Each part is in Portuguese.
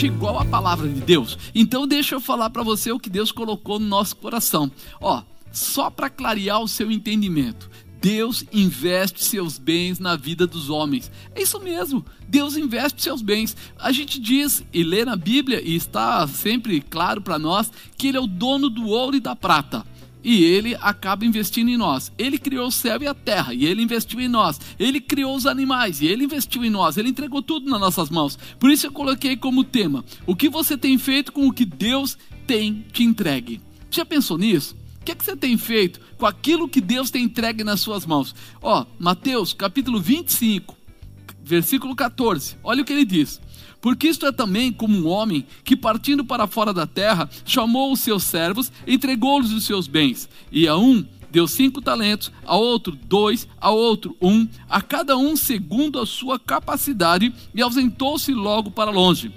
Seja igual à palavra de Deus. Então deixa eu falar para você o que Deus colocou no nosso coração. Ó, só para clarear o seu entendimento. Deus investe seus bens na vida dos homens. É isso mesmo. Deus investe seus bens. A gente diz e lê na Bíblia e está sempre claro para nós que ele é o dono do ouro e da prata e ele acaba investindo em nós. Ele criou o céu e a terra e ele investiu em nós. Ele criou os animais e ele investiu em nós. Ele entregou tudo nas nossas mãos. Por isso eu coloquei como tema: o que você tem feito com o que Deus tem te entregue. Já pensou nisso? O que, é que você tem feito com aquilo que Deus tem entregue nas suas mãos? Ó, Mateus capítulo 25, versículo 14. Olha o que ele diz. Porque isto é também como um homem que, partindo para fora da terra, chamou os seus servos, entregou-lhes os seus bens, e a um deu cinco talentos, a outro dois, a outro um, a cada um segundo a sua capacidade, e ausentou-se logo para longe.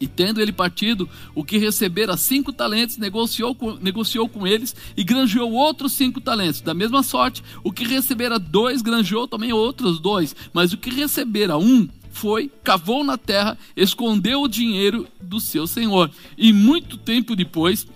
E tendo ele partido, o que recebera cinco talentos, negociou com, negociou com eles e granjeou outros cinco talentos. Da mesma sorte, o que recebera dois, granjeou também outros dois. Mas o que recebera um, foi, cavou na terra, escondeu o dinheiro do seu senhor. E muito tempo depois,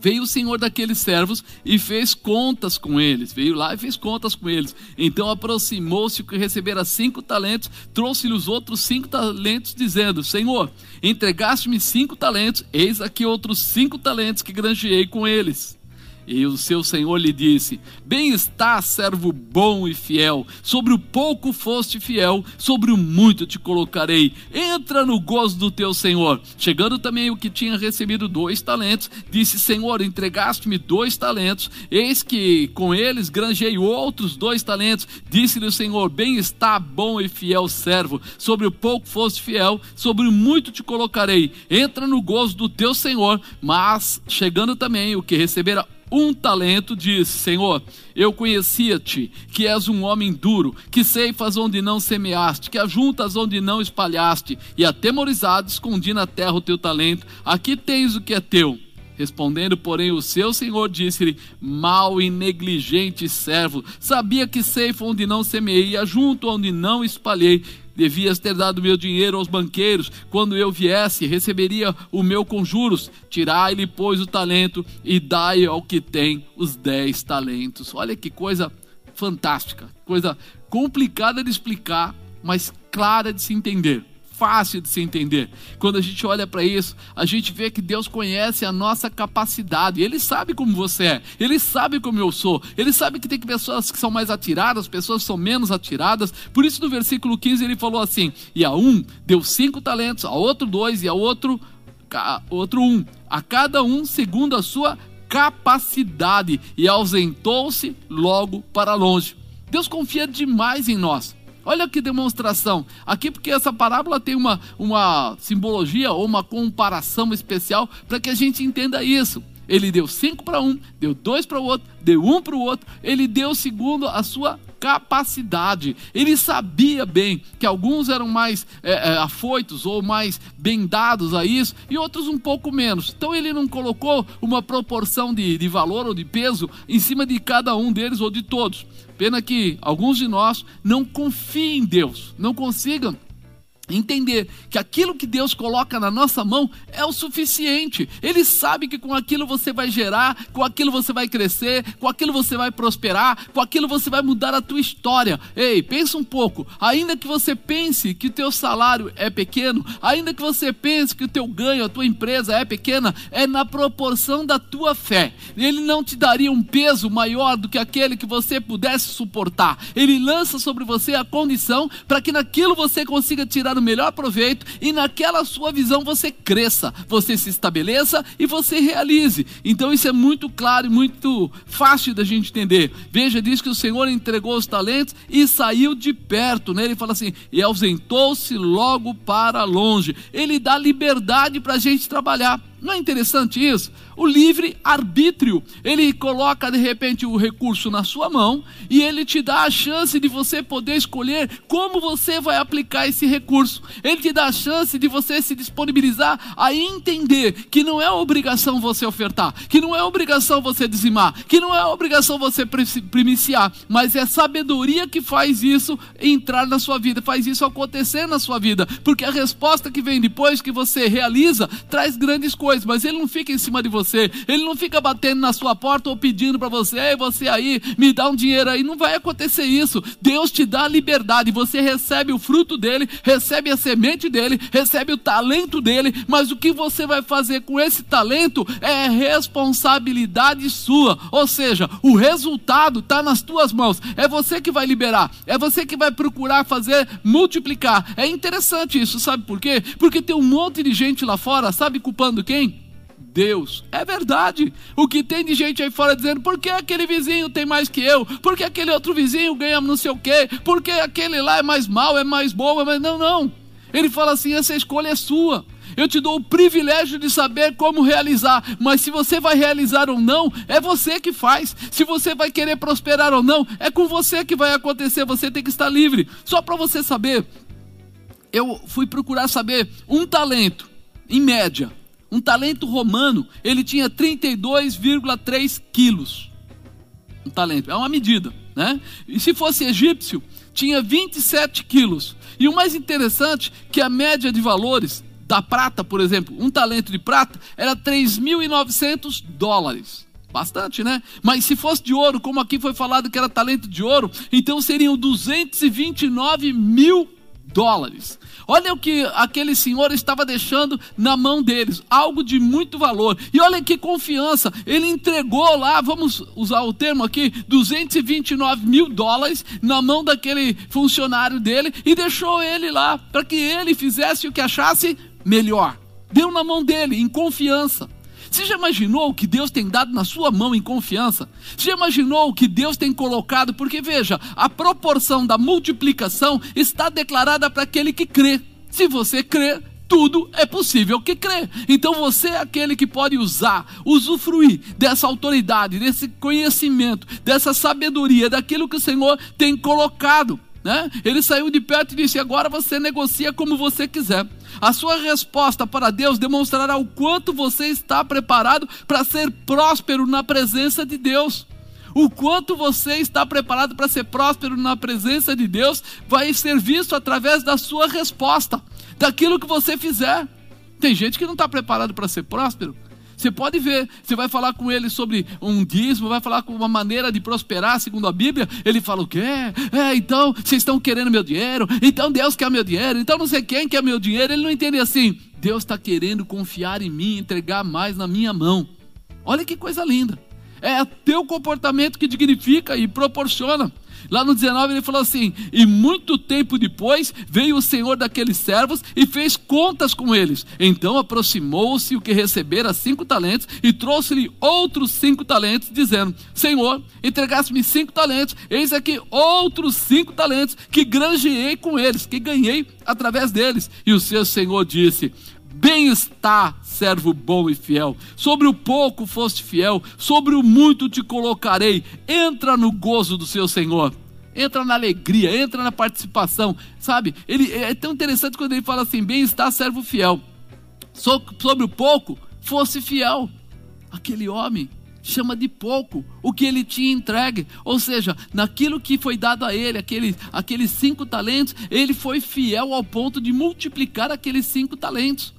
veio o senhor daqueles servos e fez contas com eles. Veio lá e fez contas com eles. Então aproximou-se que recebera cinco talentos, trouxe-lhe os outros cinco talentos, dizendo: Senhor, entregaste-me cinco talentos, eis aqui outros cinco talentos que granjeei com eles. E o seu senhor lhe disse: Bem está, servo bom e fiel. Sobre o pouco foste fiel, sobre o muito te colocarei. Entra no gozo do teu senhor. Chegando também o que tinha recebido dois talentos, disse: Senhor, entregaste-me dois talentos. Eis que com eles granjei outros dois talentos. Disse-lhe o senhor: Bem está, bom e fiel servo. Sobre o pouco foste fiel, sobre o muito te colocarei. Entra no gozo do teu senhor. Mas chegando também o que recebera um talento, disse: Senhor, eu conhecia-te, que és um homem duro, que ceifas onde não semeaste, que ajuntas onde não espalhaste, e atemorizado escondi na terra o teu talento. Aqui tens o que é teu. Respondendo, porém, o seu senhor disse-lhe: Mal e negligente servo, sabia que ceifa onde não semeei, e ajunto onde não espalhei. Devias ter dado meu dinheiro aos banqueiros. Quando eu viesse, receberia o meu com juros. Tirai-lhe, pois, o talento e dai ao que tem os dez talentos. Olha que coisa fantástica, coisa complicada de explicar, mas clara de se entender fácil de se entender. Quando a gente olha para isso, a gente vê que Deus conhece a nossa capacidade. Ele sabe como você é, ele sabe como eu sou, ele sabe que tem pessoas que são mais atiradas, pessoas que são menos atiradas. Por isso, no versículo 15, ele falou assim: E a um deu cinco talentos, a outro dois, e a outro, a outro um, a cada um segundo a sua capacidade, e ausentou-se logo para longe. Deus confia demais em nós. Olha que demonstração. Aqui, porque essa parábola tem uma, uma simbologia ou uma comparação especial para que a gente entenda isso. Ele deu cinco para um, deu dois para o outro, deu um para o outro. Ele deu segundo a sua capacidade. Ele sabia bem que alguns eram mais é, é, afoitos ou mais bem dados a isso e outros um pouco menos. Então ele não colocou uma proporção de, de valor ou de peso em cima de cada um deles ou de todos. Pena que alguns de nós não confiem em Deus, não consigam entender que aquilo que Deus coloca na nossa mão é o suficiente. Ele sabe que com aquilo você vai gerar, com aquilo você vai crescer, com aquilo você vai prosperar, com aquilo você vai mudar a tua história. Ei, pensa um pouco. Ainda que você pense que o teu salário é pequeno, ainda que você pense que o teu ganho, a tua empresa é pequena, é na proporção da tua fé. Ele não te daria um peso maior do que aquele que você pudesse suportar. Ele lança sobre você a condição para que naquilo você consiga tirar tirar o melhor proveito e naquela sua visão você cresça, você se estabeleça e você realize. Então isso é muito claro e muito fácil da gente entender. Veja, diz que o Senhor entregou os talentos e saiu de perto, né? Ele fala assim: e ausentou-se logo para longe. Ele dá liberdade para a gente trabalhar. Não é interessante isso? O livre arbítrio. Ele coloca de repente o recurso na sua mão e ele te dá a chance de você poder escolher como você vai aplicar esse recurso. Ele te dá a chance de você se disponibilizar a entender que não é obrigação você ofertar, que não é obrigação você dizimar, que não é obrigação você primiciar, mas é sabedoria que faz isso entrar na sua vida, faz isso acontecer na sua vida, porque a resposta que vem depois que você realiza traz grandes coisas, mas ele não fica em cima de você, ele não fica batendo na sua porta ou pedindo para você, ei, você aí, me dá um dinheiro aí, não vai acontecer isso. Deus te dá liberdade, você recebe o fruto dele, recebe a semente dele, recebe o talento dele, mas o que você vai fazer com esse talento é responsabilidade sua, ou seja, o resultado está nas tuas mãos, é você que vai liberar, é você que vai procurar fazer multiplicar. É interessante isso, sabe por quê? Porque tem um monte de gente lá fora, sabe culpando quem? Deus. É verdade. O que tem de gente aí fora dizendo, por que aquele vizinho tem mais que eu? Por que aquele outro vizinho ganha não sei o quê? Por que aquele lá é mais mal, é mais bom? É mais... Não, não. Ele fala assim: essa escolha é sua. Eu te dou o privilégio de saber como realizar, mas se você vai realizar ou não, é você que faz. Se você vai querer prosperar ou não, é com você que vai acontecer. Você tem que estar livre. Só para você saber, eu fui procurar saber um talento, em média, um talento romano, ele tinha 32,3 quilos. Um talento, é uma medida, né? E se fosse egípcio, tinha 27 quilos. E o mais interessante, que a média de valores da prata, por exemplo, um talento de prata era 3.900 dólares. Bastante, né? Mas se fosse de ouro, como aqui foi falado que era talento de ouro, então seriam 229 mil dólares. Olha o que aquele senhor estava deixando na mão deles, algo de muito valor. E olha que confiança, ele entregou lá, vamos usar o termo aqui, 229 mil dólares na mão daquele funcionário dele e deixou ele lá para que ele fizesse o que achasse melhor. Deu na mão dele, em confiança. Você já imaginou o que Deus tem dado na sua mão em confiança? Você já imaginou o que Deus tem colocado? Porque veja, a proporção da multiplicação está declarada para aquele que crê. Se você crê, tudo é possível que crê. Então você é aquele que pode usar, usufruir dessa autoridade, desse conhecimento, dessa sabedoria, daquilo que o Senhor tem colocado. Né? Ele saiu de perto e disse: Agora você negocia como você quiser. A sua resposta para Deus demonstrará o quanto você está preparado para ser próspero na presença de Deus. O quanto você está preparado para ser próspero na presença de Deus vai ser visto através da sua resposta, daquilo que você fizer. Tem gente que não está preparado para ser próspero, você pode ver, você vai falar com ele sobre um dízimo, vai falar com uma maneira de prosperar, segundo a Bíblia. Ele fala o quê? É, então vocês estão querendo meu dinheiro, então Deus quer meu dinheiro, então não sei quem quer meu dinheiro. Ele não entende assim. Deus está querendo confiar em mim, entregar mais na minha mão. Olha que coisa linda. É teu comportamento que dignifica e proporciona. Lá no 19 ele falou assim: E muito tempo depois veio o senhor daqueles servos e fez contas com eles. Então aproximou-se o que recebera cinco talentos e trouxe-lhe outros cinco talentos, dizendo: Senhor, entregaste-me cinco talentos, eis aqui outros cinco talentos que granjeei com eles, que ganhei através deles. E o seu senhor disse: Bem está, servo bom e fiel. Sobre o pouco foste fiel, sobre o muito te colocarei. Entra no gozo do seu Senhor. Entra na alegria, entra na participação, sabe? Ele é tão interessante quando ele fala assim: bem está, servo fiel. Sobre o pouco fosse fiel. Aquele homem chama de pouco o que ele tinha entregue, ou seja, naquilo que foi dado a ele, aquele, aqueles cinco talentos, ele foi fiel ao ponto de multiplicar aqueles cinco talentos.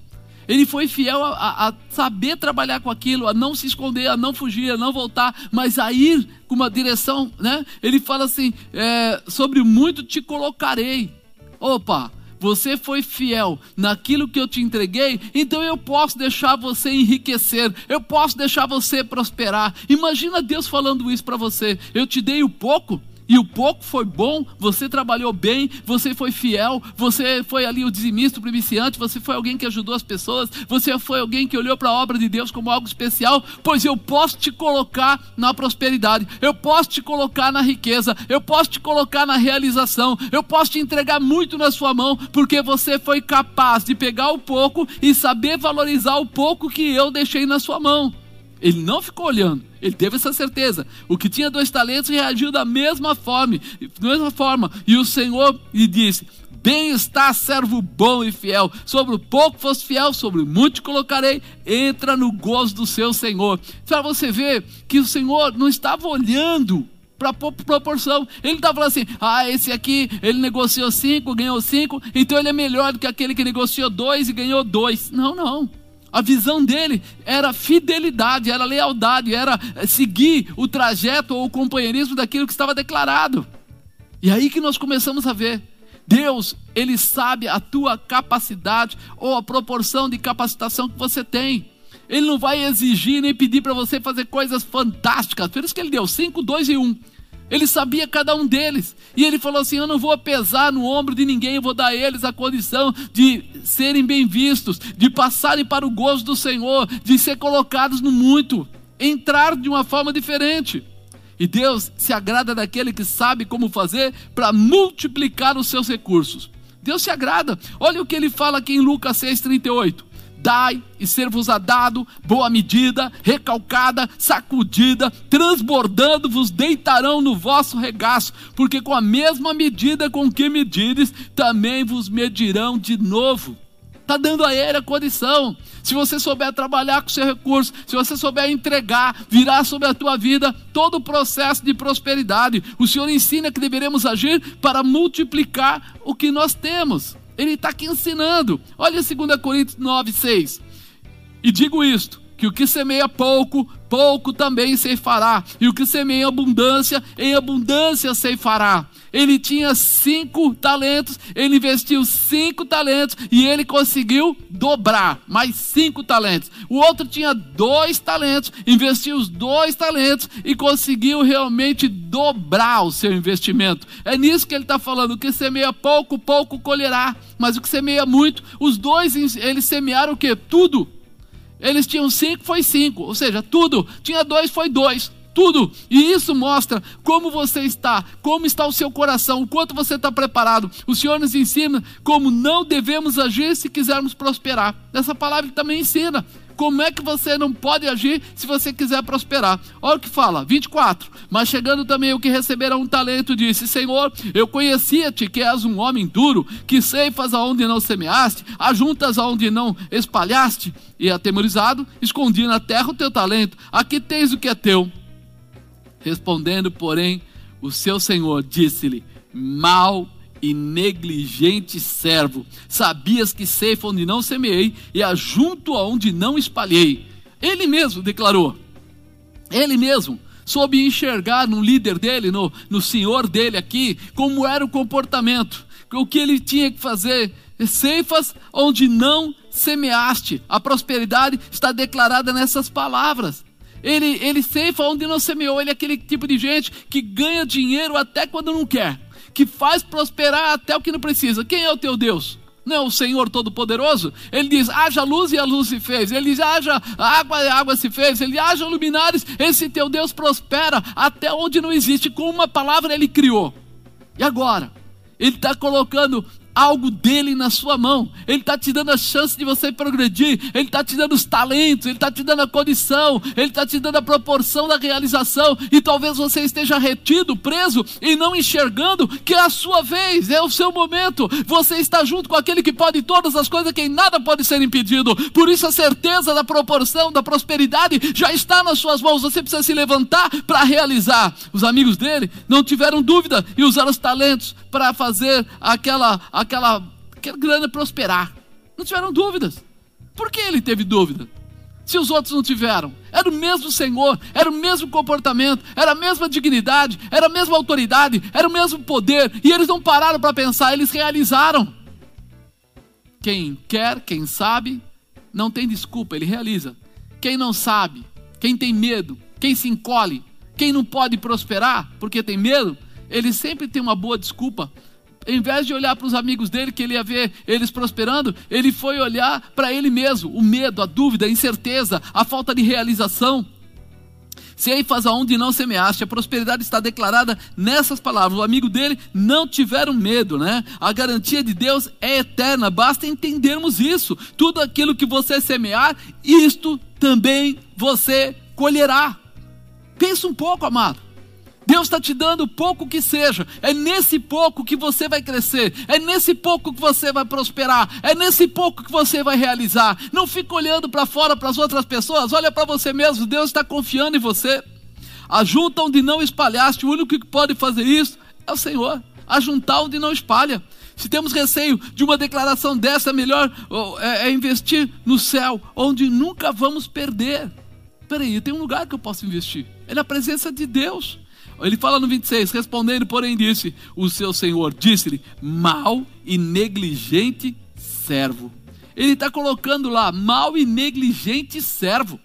Ele foi fiel a, a, saber trabalhar com aquilo, a não se esconder, a não fugir, a não voltar, mas a ir com uma direção, né? Ele fala assim: é, sobre muito te colocarei. Opa, você foi fiel naquilo que eu te entreguei, então eu posso deixar você enriquecer, eu posso deixar você prosperar. Imagina Deus falando isso para você: eu te dei o pouco e o pouco foi bom, você trabalhou bem, você foi fiel, você foi ali o dizimista, o primiciante, você foi alguém que ajudou as pessoas, você foi alguém que olhou para a obra de Deus como algo especial, pois eu posso te colocar na prosperidade, eu posso te colocar na riqueza, eu posso te colocar na realização, eu posso te entregar muito na sua mão, porque você foi capaz de pegar o pouco e saber valorizar o pouco que eu deixei na sua mão. Ele não ficou olhando, ele teve essa certeza. O que tinha dois talentos reagiu da mesma forma, da mesma forma. E o Senhor lhe disse: Bem está, servo bom e fiel. Sobre o pouco fosse fiel, sobre o muito te colocarei. Entra no gozo do seu Senhor. Para você ver que o Senhor não estava olhando para proporção. Ele estava falando assim: ah, esse aqui, ele negociou cinco, ganhou cinco, então ele é melhor do que aquele que negociou dois e ganhou dois. Não, não. A visão dele era fidelidade, era lealdade, era eh, seguir o trajeto ou o companheirismo daquilo que estava declarado. E aí que nós começamos a ver. Deus, Ele sabe a tua capacidade ou a proporção de capacitação que você tem. Ele não vai exigir nem pedir para você fazer coisas fantásticas. Por isso que Ele deu 5, 2 e 1. Um. Ele sabia cada um deles. E ele falou assim: Eu não vou pesar no ombro de ninguém, eu vou dar a eles a condição de serem bem vistos, de passarem para o gozo do Senhor, de ser colocados no muito, entrar de uma forma diferente. E Deus se agrada daquele que sabe como fazer para multiplicar os seus recursos. Deus se agrada. Olha o que ele fala aqui em Lucas 6,38 dai e ser-vos-á dado, boa medida, recalcada, sacudida, transbordando, vos deitarão no vosso regaço, porque com a mesma medida com que medires, também vos medirão de novo. Está dando a ele a condição. Se você souber trabalhar com seu recurso, se você souber entregar, virar sobre a tua vida todo o processo de prosperidade, o Senhor ensina que deveremos agir para multiplicar o que nós temos. Ele está aqui ensinando. Olha 2 Coríntios 9, 6. E digo isto: que o que semeia pouco, pouco também ceifará, e o que semeia em abundância, em abundância ceifará. Ele tinha cinco talentos, ele investiu cinco talentos e ele conseguiu dobrar mais cinco talentos. O outro tinha dois talentos, investiu os dois talentos e conseguiu realmente dobrar o seu investimento. É nisso que ele está falando: o que semeia pouco, pouco colherá, mas o que semeia muito, os dois eles semearam o que? Tudo eles tinham cinco, foi cinco. Ou seja, tudo. Tinha dois, foi dois. Tudo. E isso mostra como você está, como está o seu coração, o quanto você está preparado. O Senhor nos ensina como não devemos agir se quisermos prosperar. Essa palavra também ensina. Como é que você não pode agir se você quiser prosperar? Olha o que fala, 24. Mas chegando também o que receberá um talento, disse: Senhor, eu conhecia-te que és um homem duro, que ceifas aonde não semeaste, ajuntas aonde não espalhaste. E atemorizado, escondi na terra o teu talento. Aqui tens o que é teu. Respondendo, porém, o seu senhor disse-lhe: Mal e negligente servo, sabias que ceifa onde não semeei e ajunto aonde não espalhei. Ele mesmo declarou, ele mesmo soube enxergar no líder dele, no, no senhor dele aqui, como era o comportamento, o que ele tinha que fazer. Ceifas onde não semeaste. A prosperidade está declarada nessas palavras. Ele, ele ceifa onde não semeou. Ele é aquele tipo de gente que ganha dinheiro até quando não quer que faz prosperar até o que não precisa. Quem é o teu Deus? Não é o Senhor Todo-Poderoso? Ele diz: haja luz e a luz se fez. Ele diz: haja água e a água se fez. Ele haja luminares. Esse teu Deus prospera até onde não existe. Com uma palavra ele criou. E agora? Ele está colocando algo dele na sua mão. Ele está te dando a chance de você progredir. Ele está te dando os talentos. Ele está te dando a condição. Ele está te dando a proporção da realização. E talvez você esteja retido, preso e não enxergando que é a sua vez, é o seu momento. Você está junto com aquele que pode todas as coisas, quem nada pode ser impedido. Por isso a certeza da proporção, da prosperidade já está nas suas mãos. Você precisa se levantar para realizar. Os amigos dele não tiveram dúvida e usaram os talentos para fazer aquela aquela, aquela grana prosperar. Não tiveram dúvidas. Por que ele teve dúvida? Se os outros não tiveram, era o mesmo Senhor, era o mesmo comportamento, era a mesma dignidade, era a mesma autoridade, era o mesmo poder, e eles não pararam para pensar, eles realizaram. Quem quer, quem sabe, não tem desculpa, ele realiza. Quem não sabe, quem tem medo, quem se encolhe, quem não pode prosperar porque tem medo, ele sempre tem uma boa desculpa. Em vez de olhar para os amigos dele, que ele ia ver eles prosperando, ele foi olhar para ele mesmo, o medo, a dúvida, a incerteza, a falta de realização. Faz aonde não semeaste, a prosperidade está declarada nessas palavras. O amigo dele não tiveram medo, né? A garantia de Deus é eterna, basta entendermos isso. Tudo aquilo que você semear, isto também você colherá. Pensa um pouco, amado. Deus está te dando pouco que seja, é nesse pouco que você vai crescer, é nesse pouco que você vai prosperar, é nesse pouco que você vai realizar. Não fica olhando para fora para as outras pessoas, olha para você mesmo, Deus está confiando em você. Ajunta onde não espalhaste, o único que pode fazer isso é o Senhor. Ajuntar onde não espalha. Se temos receio de uma declaração dessa, melhor é, é investir no céu, onde nunca vamos perder. Peraí, tem um lugar que eu posso investir, é na presença de Deus. Ele fala no 26, respondendo, porém, disse: O seu senhor disse-lhe, mal e negligente servo. Ele está colocando lá, mal e negligente servo.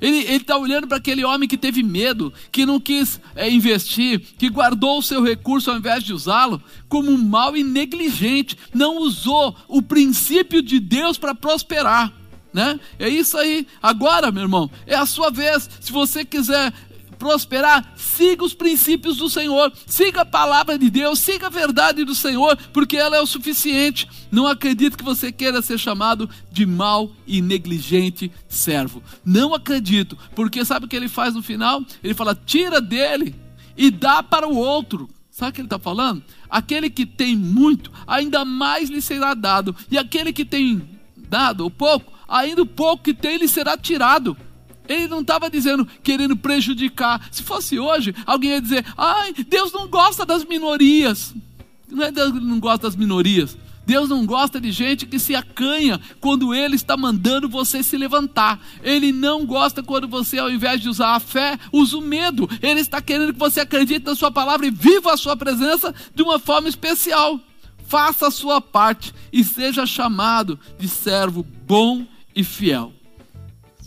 Ele está olhando para aquele homem que teve medo, que não quis é, investir, que guardou o seu recurso ao invés de usá-lo, como um mal e negligente. Não usou o princípio de Deus para prosperar. Né? É isso aí. Agora, meu irmão, é a sua vez. Se você quiser prosperar, siga os princípios do Senhor, siga a palavra de Deus, siga a verdade do Senhor, porque ela é o suficiente. Não acredito que você queira ser chamado de mau e negligente servo. Não acredito, porque sabe o que ele faz no final? Ele fala: tira dele e dá para o outro. Sabe o que ele está falando? Aquele que tem muito, ainda mais lhe será dado, e aquele que tem dado o pouco, ainda o pouco que tem lhe será tirado. Ele não estava dizendo querendo prejudicar. Se fosse hoje, alguém ia dizer: ai, Deus não gosta das minorias. Não é Deus que não gosta das minorias. Deus não gosta de gente que se acanha quando Ele está mandando você se levantar. Ele não gosta quando você, ao invés de usar a fé, usa o medo. Ele está querendo que você acredite na Sua palavra e viva a Sua presença de uma forma especial. Faça a sua parte e seja chamado de servo bom e fiel.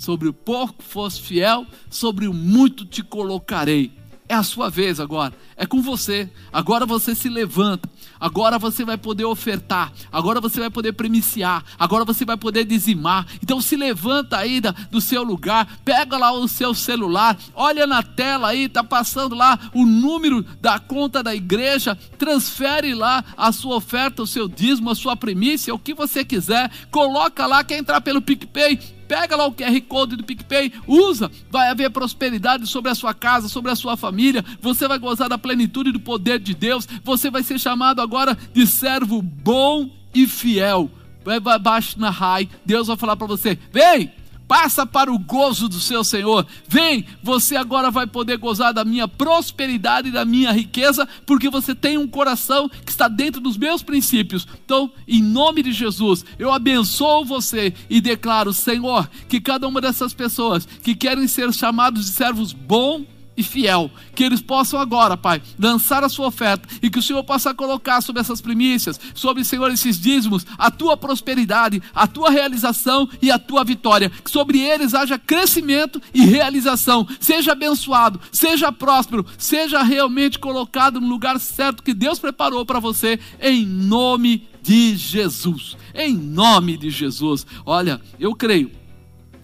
Sobre o pouco fosse fiel, sobre o muito te colocarei. É a sua vez agora, é com você. Agora você se levanta, agora você vai poder ofertar, agora você vai poder premiciar, agora você vai poder dizimar. Então se levanta aí da, do seu lugar, pega lá o seu celular, olha na tela aí, está passando lá o número da conta da igreja, transfere lá a sua oferta, o seu dízimo, a sua primícia, o que você quiser, coloca lá, quer entrar pelo PicPay, Pega lá o QR Code do PicPay, usa, vai haver prosperidade sobre a sua casa, sobre a sua família. Você vai gozar da plenitude do poder de Deus. Você vai ser chamado agora de servo bom e fiel. Vai baixo na raia, Deus vai falar para você: vem, passa para o gozo do seu Senhor. Vem, você agora vai poder gozar da minha prosperidade e da minha riqueza, porque você tem um coração que está dentro dos meus princípios. Então, em nome de Jesus, eu abençoo você e declaro, Senhor, que cada uma dessas pessoas que querem ser chamados de servos bons e fiel. Que eles possam agora, Pai, lançar a sua oferta e que o Senhor possa colocar sobre essas primícias, sobre, Senhor, esses dízimos, a tua prosperidade, a tua realização e a tua vitória. Que sobre eles haja crescimento e realização. Seja abençoado, seja próspero, seja realmente colocado no lugar certo que Deus preparou para você, em nome de Jesus. Em nome de Jesus. Olha, eu creio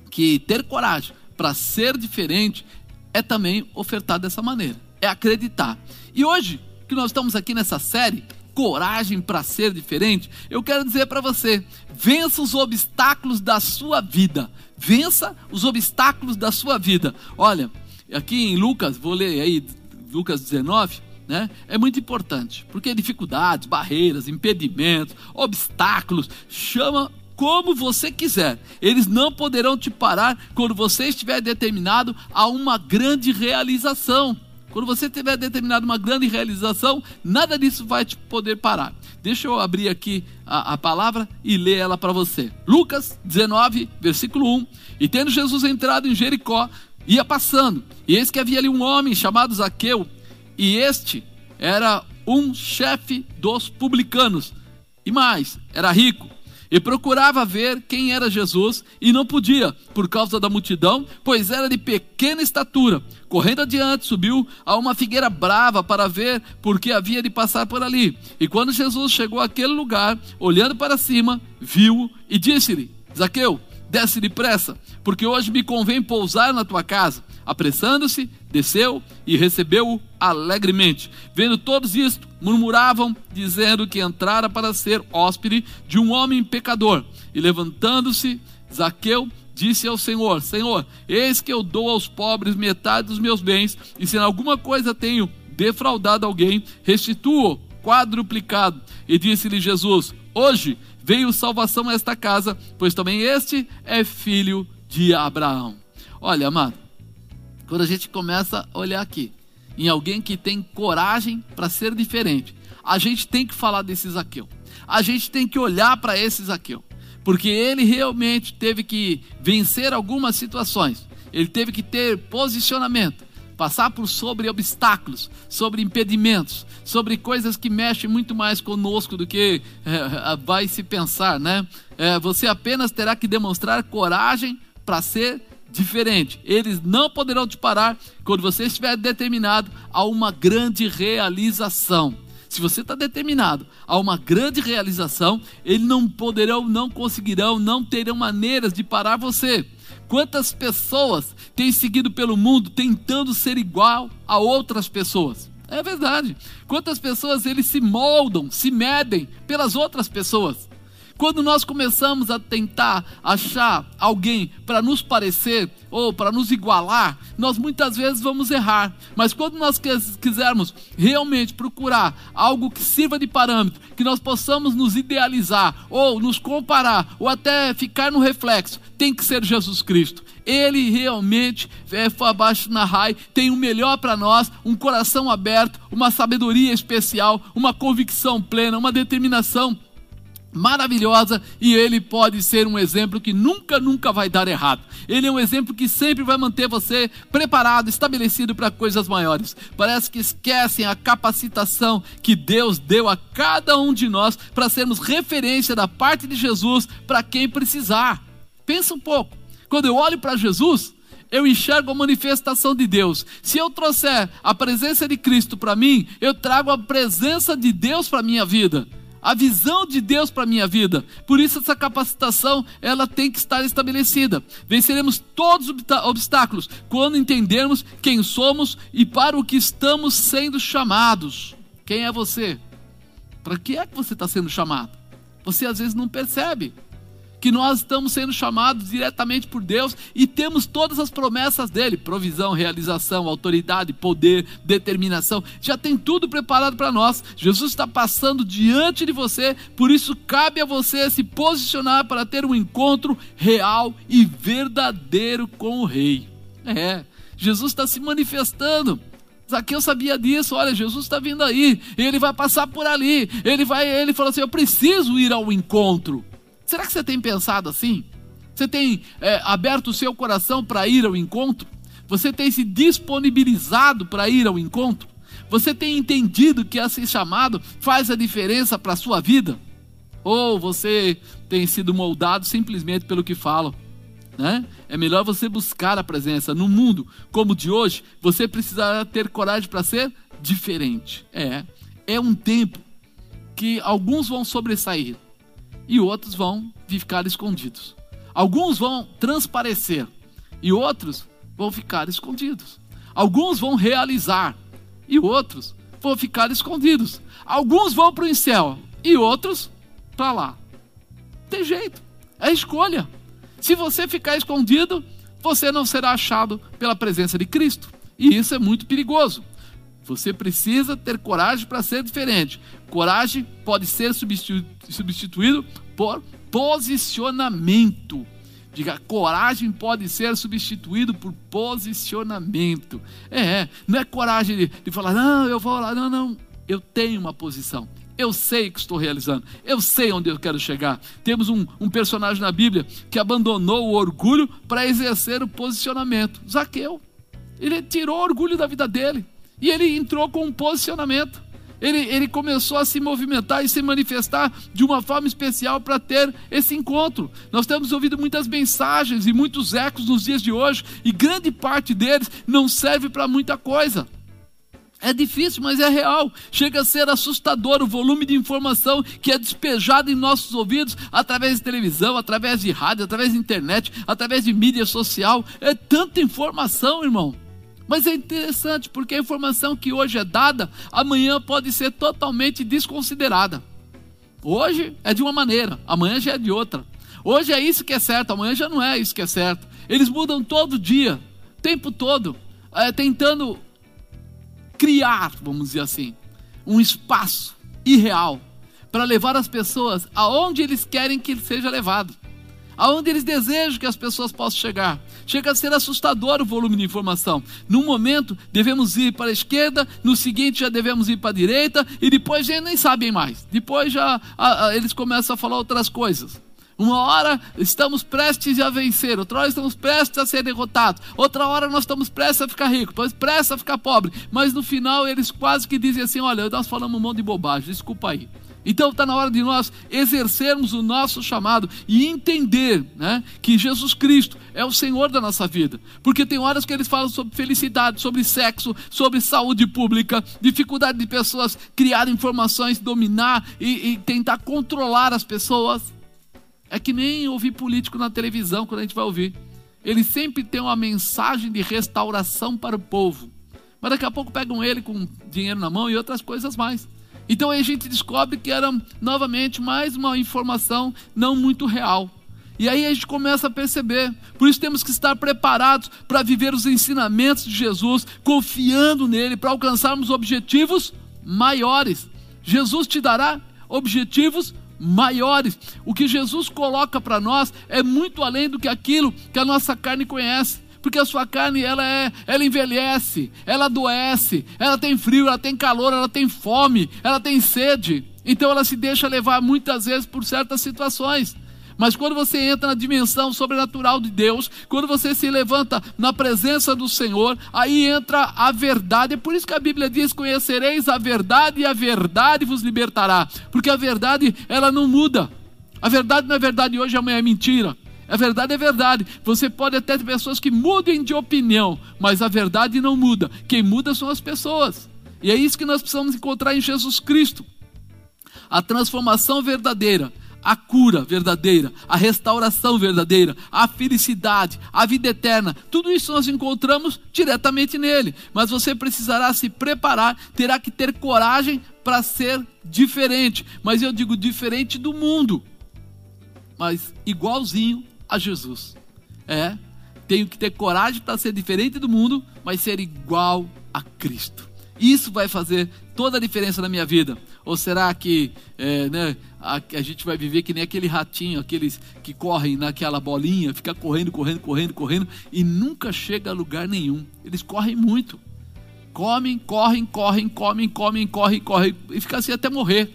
que ter coragem para ser diferente é também ofertar dessa maneira, é acreditar. E hoje, que nós estamos aqui nessa série, Coragem para Ser Diferente, eu quero dizer para você: vença os obstáculos da sua vida, vença os obstáculos da sua vida. Olha, aqui em Lucas, vou ler aí, Lucas 19. Né? É muito importante, porque dificuldades, barreiras, impedimentos, obstáculos chama como você quiser. Eles não poderão te parar quando você estiver determinado a uma grande realização. Quando você tiver determinado uma grande realização, nada disso vai te poder parar. Deixa eu abrir aqui a, a palavra e ler ela para você. Lucas 19, versículo 1. E tendo Jesus entrado em Jericó, ia passando, e eis que havia ali um homem chamado Zaqueu, e este era um chefe dos publicanos, e mais, era rico e procurava ver quem era Jesus e não podia, por causa da multidão, pois era de pequena estatura. Correndo adiante, subiu a uma figueira brava para ver, porque havia de passar por ali. E quando Jesus chegou àquele lugar, olhando para cima, viu e disse-lhe: Zaqueu, desce depressa, porque hoje me convém pousar na tua casa. Apressando-se, desceu e recebeu-o alegremente. Vendo todos isto, murmuravam, dizendo que entrara para ser hóspede de um homem pecador. E levantando-se, Zaqueu disse ao Senhor: Senhor, eis que eu dou aos pobres metade dos meus bens, e se em alguma coisa tenho defraudado alguém, restituo quadruplicado. E disse-lhe Jesus: Hoje veio salvação a esta casa, pois também este é filho de Abraão. Olha, amado, quando a gente começa a olhar aqui em alguém que tem coragem para ser diferente, a gente tem que falar desse Zaqueu. A gente tem que olhar para esse Zaqueu, porque ele realmente teve que vencer algumas situações. Ele teve que ter posicionamento, passar por sobre obstáculos, sobre impedimentos, sobre coisas que mexem muito mais conosco do que é, vai se pensar, né? É, você apenas terá que demonstrar coragem para ser diferente. Eles não poderão te parar quando você estiver determinado a uma grande realização. Se você está determinado a uma grande realização, eles não poderão, não conseguirão, não terão maneiras de parar você. Quantas pessoas têm seguido pelo mundo tentando ser igual a outras pessoas? É verdade. Quantas pessoas eles se moldam, se medem pelas outras pessoas? Quando nós começamos a tentar achar alguém para nos parecer ou para nos igualar, nós muitas vezes vamos errar. Mas quando nós quisermos realmente procurar algo que sirva de parâmetro, que nós possamos nos idealizar ou nos comparar ou até ficar no reflexo, tem que ser Jesus Cristo. Ele realmente é, abaixo na raia, tem o melhor para nós, um coração aberto, uma sabedoria especial, uma convicção plena, uma determinação maravilhosa e ele pode ser um exemplo que nunca, nunca vai dar errado. Ele é um exemplo que sempre vai manter você preparado, estabelecido para coisas maiores. Parece que esquecem a capacitação que Deus deu a cada um de nós para sermos referência da parte de Jesus para quem precisar. Pensa um pouco. Quando eu olho para Jesus, eu enxergo a manifestação de Deus. Se eu trouxer a presença de Cristo para mim, eu trago a presença de Deus para minha vida a visão de Deus para a minha vida. Por isso essa capacitação, ela tem que estar estabelecida. Venceremos todos os obstáculos quando entendermos quem somos e para o que estamos sendo chamados. Quem é você? Para que é que você está sendo chamado? Você às vezes não percebe que nós estamos sendo chamados diretamente por Deus e temos todas as promessas dele: provisão, realização, autoridade, poder, determinação. Já tem tudo preparado para nós. Jesus está passando diante de você, por isso cabe a você se posicionar para ter um encontro real e verdadeiro com o Rei. É, Jesus está se manifestando. Zaqueu sabia disso, olha, Jesus está vindo aí, ele vai passar por ali, ele vai, ele falou assim: eu preciso ir ao encontro. Será que você tem pensado assim? Você tem é, aberto o seu coração para ir ao encontro? Você tem se disponibilizado para ir ao encontro? Você tem entendido que esse chamado faz a diferença para a sua vida? Ou você tem sido moldado simplesmente pelo que falam? Né? É melhor você buscar a presença. No mundo como o de hoje, você precisará ter coragem para ser diferente. É, é um tempo que alguns vão sobressair, e outros vão ficar escondidos. Alguns vão transparecer e outros vão ficar escondidos. Alguns vão realizar e outros vão ficar escondidos. Alguns vão para o céu e outros para lá. Tem jeito, é escolha. Se você ficar escondido, você não será achado pela presença de Cristo. E isso é muito perigoso. Você precisa ter coragem para ser diferente. Coragem pode ser substituído por posicionamento. Diga, coragem pode ser substituído por posicionamento. É, não é coragem de, de falar, não, eu vou lá, não, não. Eu tenho uma posição. Eu sei que estou realizando. Eu sei onde eu quero chegar. Temos um, um personagem na Bíblia que abandonou o orgulho para exercer o posicionamento. Zaqueu. Ele tirou o orgulho da vida dele. E ele entrou com um posicionamento. Ele, ele começou a se movimentar e se manifestar de uma forma especial para ter esse encontro. Nós temos ouvido muitas mensagens e muitos ecos nos dias de hoje, e grande parte deles não serve para muita coisa. É difícil, mas é real. Chega a ser assustador o volume de informação que é despejado em nossos ouvidos através de televisão, através de rádio, através de internet, através de mídia social. É tanta informação, irmão. Mas é interessante porque a informação que hoje é dada, amanhã pode ser totalmente desconsiderada. Hoje é de uma maneira, amanhã já é de outra. Hoje é isso que é certo, amanhã já não é isso que é certo. Eles mudam todo dia, tempo todo, é, tentando criar, vamos dizer assim, um espaço irreal para levar as pessoas aonde eles querem que ele seja levado aonde eles desejam que as pessoas possam chegar. Chega a ser assustador o volume de informação. Num momento devemos ir para a esquerda, no seguinte já devemos ir para a direita, e depois já nem sabem mais. Depois já a, a, eles começam a falar outras coisas. Uma hora estamos prestes a vencer, outra hora estamos prestes a ser derrotados, outra hora nós estamos prestes a ficar ricos, depois prestes a ficar pobre. Mas no final eles quase que dizem assim: olha, nós falamos um monte de bobagem, desculpa aí. Então está na hora de nós exercermos o nosso chamado e entender né, que Jesus Cristo é o Senhor da nossa vida. Porque tem horas que eles falam sobre felicidade, sobre sexo, sobre saúde pública, dificuldade de pessoas criar informações, dominar e, e tentar controlar as pessoas. É que nem ouvir político na televisão quando a gente vai ouvir. Ele sempre tem uma mensagem de restauração para o povo. Mas daqui a pouco pegam ele com dinheiro na mão e outras coisas mais. Então aí a gente descobre que era novamente mais uma informação não muito real. E aí a gente começa a perceber. Por isso temos que estar preparados para viver os ensinamentos de Jesus, confiando nele para alcançarmos objetivos maiores. Jesus te dará objetivos maiores. O que Jesus coloca para nós é muito além do que aquilo que a nossa carne conhece porque a sua carne ela é, ela envelhece, ela adoece, ela tem frio, ela tem calor, ela tem fome, ela tem sede. Então ela se deixa levar muitas vezes por certas situações. Mas quando você entra na dimensão sobrenatural de Deus, quando você se levanta na presença do Senhor, aí entra a verdade. É por isso que a Bíblia diz: "Conhecereis a verdade e a verdade vos libertará", porque a verdade ela não muda. A verdade não é verdade hoje, amanhã é mentira. A verdade é verdade. Você pode até ter pessoas que mudem de opinião, mas a verdade não muda. Quem muda são as pessoas. E é isso que nós precisamos encontrar em Jesus Cristo. A transformação verdadeira, a cura verdadeira, a restauração verdadeira, a felicidade, a vida eterna, tudo isso nós encontramos diretamente nele. Mas você precisará se preparar, terá que ter coragem para ser diferente. Mas eu digo diferente do mundo, mas igualzinho a Jesus. É, tenho que ter coragem para ser diferente do mundo, mas ser igual a Cristo. Isso vai fazer toda a diferença na minha vida. Ou será que é, né, a, a, gente vai viver que nem aquele ratinho, aqueles que correm naquela bolinha, fica correndo, correndo, correndo, correndo e nunca chega a lugar nenhum. Eles correm muito. Comem, correm, correm, comem, comem, correm, correm e fica assim até morrer.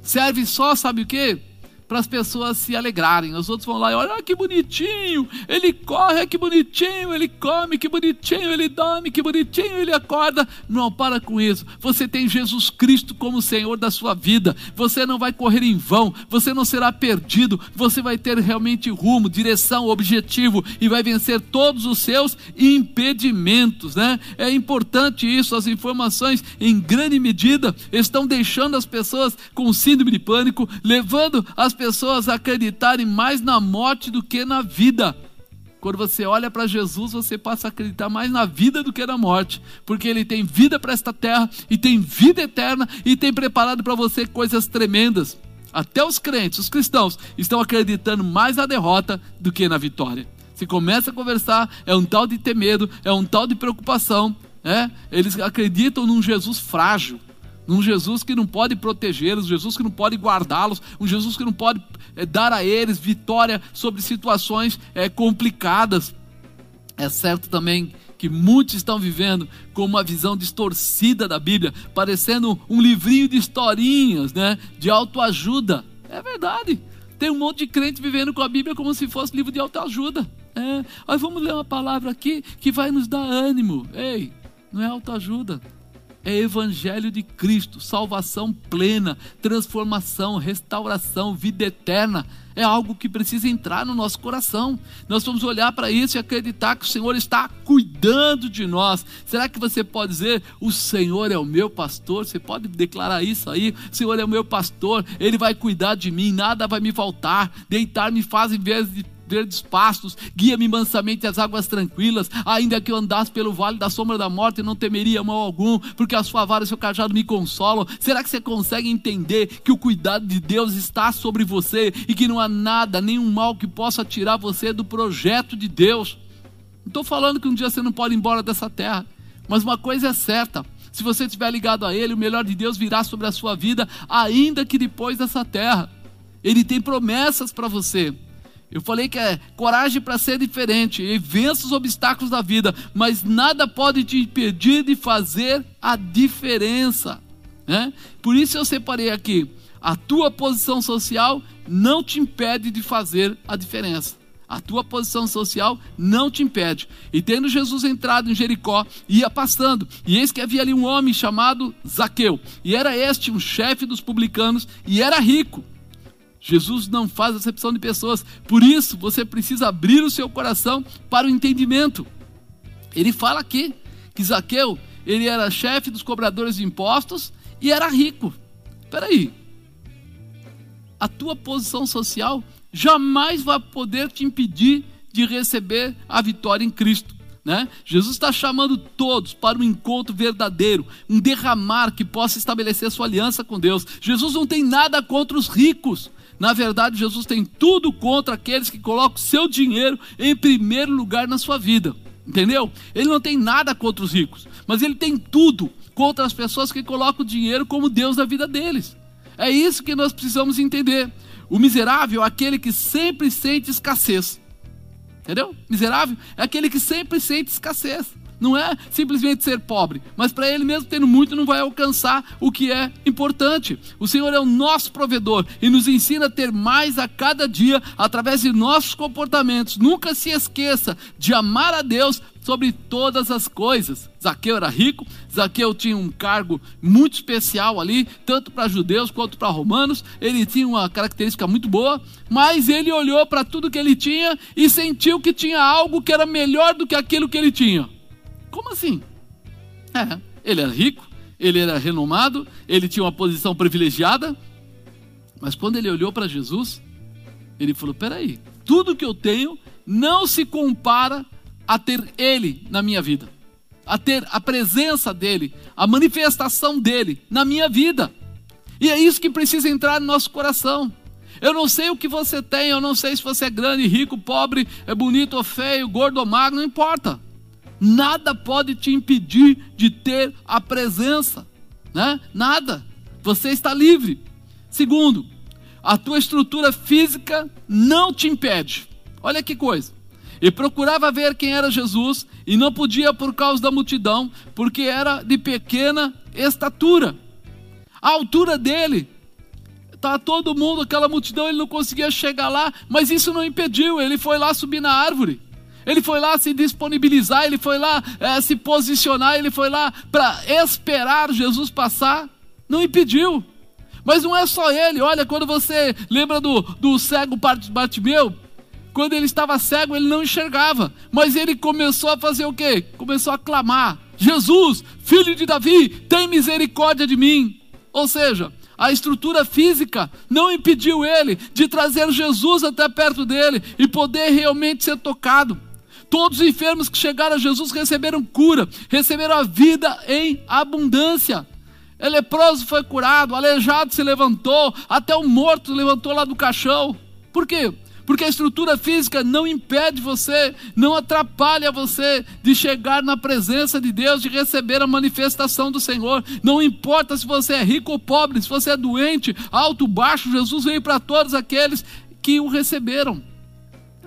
Serve só, sabe o que? Para as pessoas se alegrarem. Os outros vão lá e olha que bonitinho, ele corre, que bonitinho, ele come, que bonitinho, ele dorme, que bonitinho, ele acorda. Não, para com isso. Você tem Jesus Cristo como Senhor da sua vida. Você não vai correr em vão, você não será perdido, você vai ter realmente rumo, direção, objetivo e vai vencer todos os seus impedimentos, né? É importante isso, as informações em grande medida estão deixando as pessoas com síndrome de pânico, levando as pessoas acreditarem mais na morte do que na vida. Quando você olha para Jesus, você passa a acreditar mais na vida do que na morte, porque Ele tem vida para esta terra e tem vida eterna e tem preparado para você coisas tremendas. Até os crentes, os cristãos, estão acreditando mais na derrota do que na vitória. Se começa a conversar, é um tal de ter medo, é um tal de preocupação. É? Eles acreditam num Jesus frágil, num Jesus que não pode protegê-los, um Jesus que não pode guardá-los, um Jesus que não pode é, dar a eles vitória sobre situações é, complicadas. É certo também que muitos estão vivendo com uma visão distorcida da Bíblia, parecendo um livrinho de historinhas, né, de autoajuda. É verdade. Tem um monte de crente vivendo com a Bíblia como se fosse livro de autoajuda. É, aí vamos ler uma palavra aqui que vai nos dar ânimo. Ei, não é autoajuda. É evangelho de Cristo, salvação plena, transformação, restauração, vida eterna. É algo que precisa entrar no nosso coração. Nós vamos olhar para isso e acreditar que o Senhor está cuidando de nós. Será que você pode dizer: O Senhor é o meu pastor? Você pode declarar isso aí? O Senhor é o meu pastor, ele vai cuidar de mim, nada vai me faltar. Deitar-me faz em vez de verdes pastos, guia-me mansamente às águas tranquilas, ainda que eu andasse pelo vale da sombra da morte, não temeria mal algum, porque a sua vara e o seu cajado me consolam. Será que você consegue entender que o cuidado de Deus está sobre você e que não há nada, nenhum mal que possa tirar você do projeto de Deus? Não estou falando que um dia você não pode ir embora dessa terra, mas uma coisa é certa: se você estiver ligado a Ele, o melhor de Deus virá sobre a sua vida, ainda que depois dessa terra. Ele tem promessas para você. Eu falei que é coragem para ser diferente e vença os obstáculos da vida, mas nada pode te impedir de fazer a diferença. Né? Por isso eu separei aqui: a tua posição social não te impede de fazer a diferença. A tua posição social não te impede. E tendo Jesus entrado em Jericó, ia passando, e eis que havia ali um homem chamado Zaqueu, e era este um chefe dos publicanos, e era rico. Jesus não faz acepção de pessoas. Por isso, você precisa abrir o seu coração para o entendimento. Ele fala aqui que Zaqueu, ele era chefe dos cobradores de impostos e era rico. Espera aí. A tua posição social jamais vai poder te impedir de receber a vitória em Cristo. Né? Jesus está chamando todos para um encontro verdadeiro, um derramar que possa estabelecer sua aliança com Deus. Jesus não tem nada contra os ricos, na verdade, Jesus tem tudo contra aqueles que colocam seu dinheiro em primeiro lugar na sua vida. Entendeu? Ele não tem nada contra os ricos, mas ele tem tudo contra as pessoas que colocam o dinheiro como Deus na vida deles. É isso que nós precisamos entender. O miserável é aquele que sempre sente escassez. Entendeu? Miserável é aquele que sempre sente escassez. Não é simplesmente ser pobre, mas para ele mesmo tendo muito não vai alcançar o que é importante. O Senhor é o nosso provedor e nos ensina a ter mais a cada dia através de nossos comportamentos. Nunca se esqueça de amar a Deus sobre todas as coisas. Zaqueu era rico, Zaqueu tinha um cargo muito especial ali, tanto para judeus quanto para romanos. Ele tinha uma característica muito boa, mas ele olhou para tudo que ele tinha e sentiu que tinha algo que era melhor do que aquilo que ele tinha. Como assim? É, ele era rico, ele era renomado, ele tinha uma posição privilegiada, mas quando ele olhou para Jesus, ele falou: peraí, tudo que eu tenho não se compara a ter Ele na minha vida, a ter a presença dEle, a manifestação dEle na minha vida. E é isso que precisa entrar no nosso coração. Eu não sei o que você tem, eu não sei se você é grande, rico, pobre, é bonito ou feio, gordo ou magro, não importa nada pode te impedir de ter a presença, né? Nada. Você está livre. Segundo, a tua estrutura física não te impede. Olha que coisa. E procurava ver quem era Jesus e não podia por causa da multidão, porque era de pequena estatura. A altura dele tá todo mundo, aquela multidão, ele não conseguia chegar lá, mas isso não impediu, ele foi lá subir na árvore. Ele foi lá se disponibilizar, ele foi lá é, se posicionar, ele foi lá para esperar Jesus passar. Não impediu. Mas não é só ele. Olha, quando você lembra do, do cego Bartimeu, quando ele estava cego, ele não enxergava. Mas ele começou a fazer o quê? Começou a clamar: Jesus, filho de Davi, tem misericórdia de mim. Ou seja, a estrutura física não impediu ele de trazer Jesus até perto dele e poder realmente ser tocado. Todos os enfermos que chegaram a Jesus receberam cura, receberam a vida em abundância. O leproso foi curado, o aleijado se levantou, até o morto levantou lá do caixão. Por quê? Porque a estrutura física não impede você, não atrapalha você de chegar na presença de Deus, de receber a manifestação do Senhor. Não importa se você é rico ou pobre, se você é doente, alto, baixo, Jesus veio para todos aqueles que o receberam.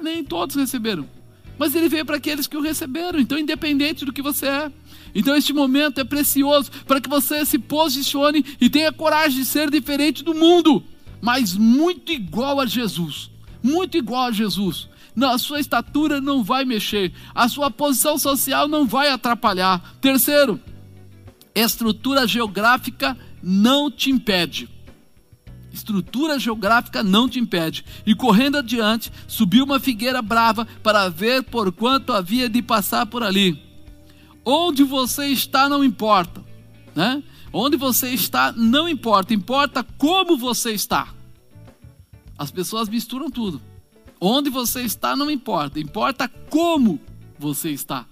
Nem todos receberam mas ele veio para aqueles que o receberam, então, independente do que você é. Então, este momento é precioso para que você se posicione e tenha coragem de ser diferente do mundo, mas muito igual a Jesus. Muito igual a Jesus. Não, a sua estatura não vai mexer, a sua posição social não vai atrapalhar. Terceiro, Estrutura geográfica não te impede. Estrutura geográfica não te impede. E correndo adiante, subiu uma figueira brava para ver por quanto havia de passar por ali. Onde você está não importa, né? Onde você está não importa, importa como você está. As pessoas misturam tudo. Onde você está não importa, importa como você está.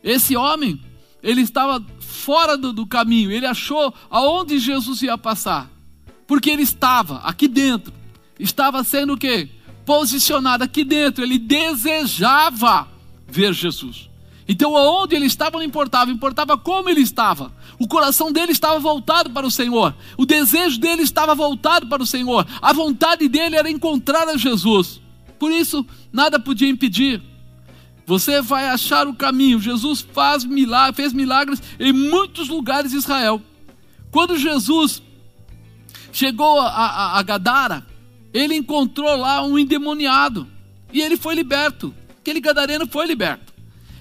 Esse homem, ele estava fora do, do caminho, ele achou aonde Jesus ia passar, porque ele estava aqui dentro, estava sendo o quê? Posicionado aqui dentro, ele desejava ver Jesus. Então, aonde ele estava não importava, importava como ele estava. O coração dele estava voltado para o Senhor, o desejo dele estava voltado para o Senhor, a vontade dele era encontrar a Jesus. Por isso, nada podia impedir. Você vai achar o caminho. Jesus faz milagres, fez milagres em muitos lugares de Israel. Quando Jesus chegou a, a, a Gadara, ele encontrou lá um endemoniado e ele foi liberto. Aquele gadareno foi liberto.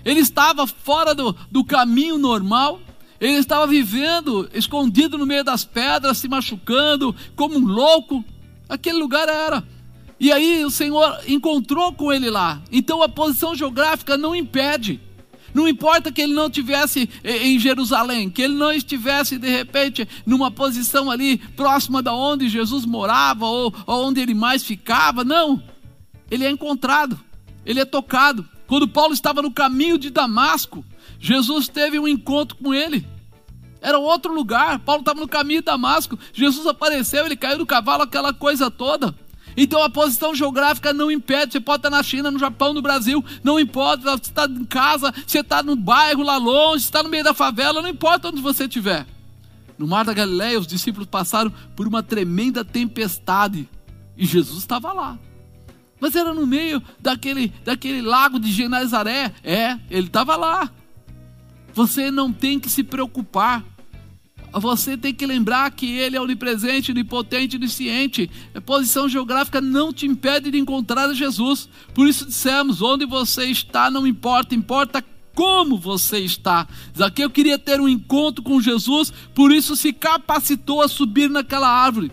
Ele estava fora do, do caminho normal, ele estava vivendo escondido no meio das pedras, se machucando, como um louco. Aquele lugar era e aí o Senhor encontrou com ele lá. Então a posição geográfica não impede. Não importa que ele não estivesse em Jerusalém, que ele não estivesse de repente numa posição ali próxima da onde Jesus morava ou, ou onde ele mais ficava, não. Ele é encontrado, ele é tocado. Quando Paulo estava no caminho de Damasco, Jesus teve um encontro com ele. Era outro lugar. Paulo estava no caminho de Damasco. Jesus apareceu, ele caiu do cavalo, aquela coisa toda. Então a posição geográfica não impede. Você pode estar na China, no Japão, no Brasil, não importa. Você está em casa, você está no bairro lá longe, está no meio da favela, não importa onde você estiver. No mar da Galileia, os discípulos passaram por uma tremenda tempestade e Jesus estava lá. Mas era no meio daquele, daquele lago de Genazaré. É, ele estava lá. Você não tem que se preocupar você tem que lembrar que Ele é onipresente, onipotente, onisciente. A posição geográfica não te impede de encontrar Jesus. Por isso dissemos: onde você está não importa, importa como você está. Zaqueu queria ter um encontro com Jesus, por isso se capacitou a subir naquela árvore.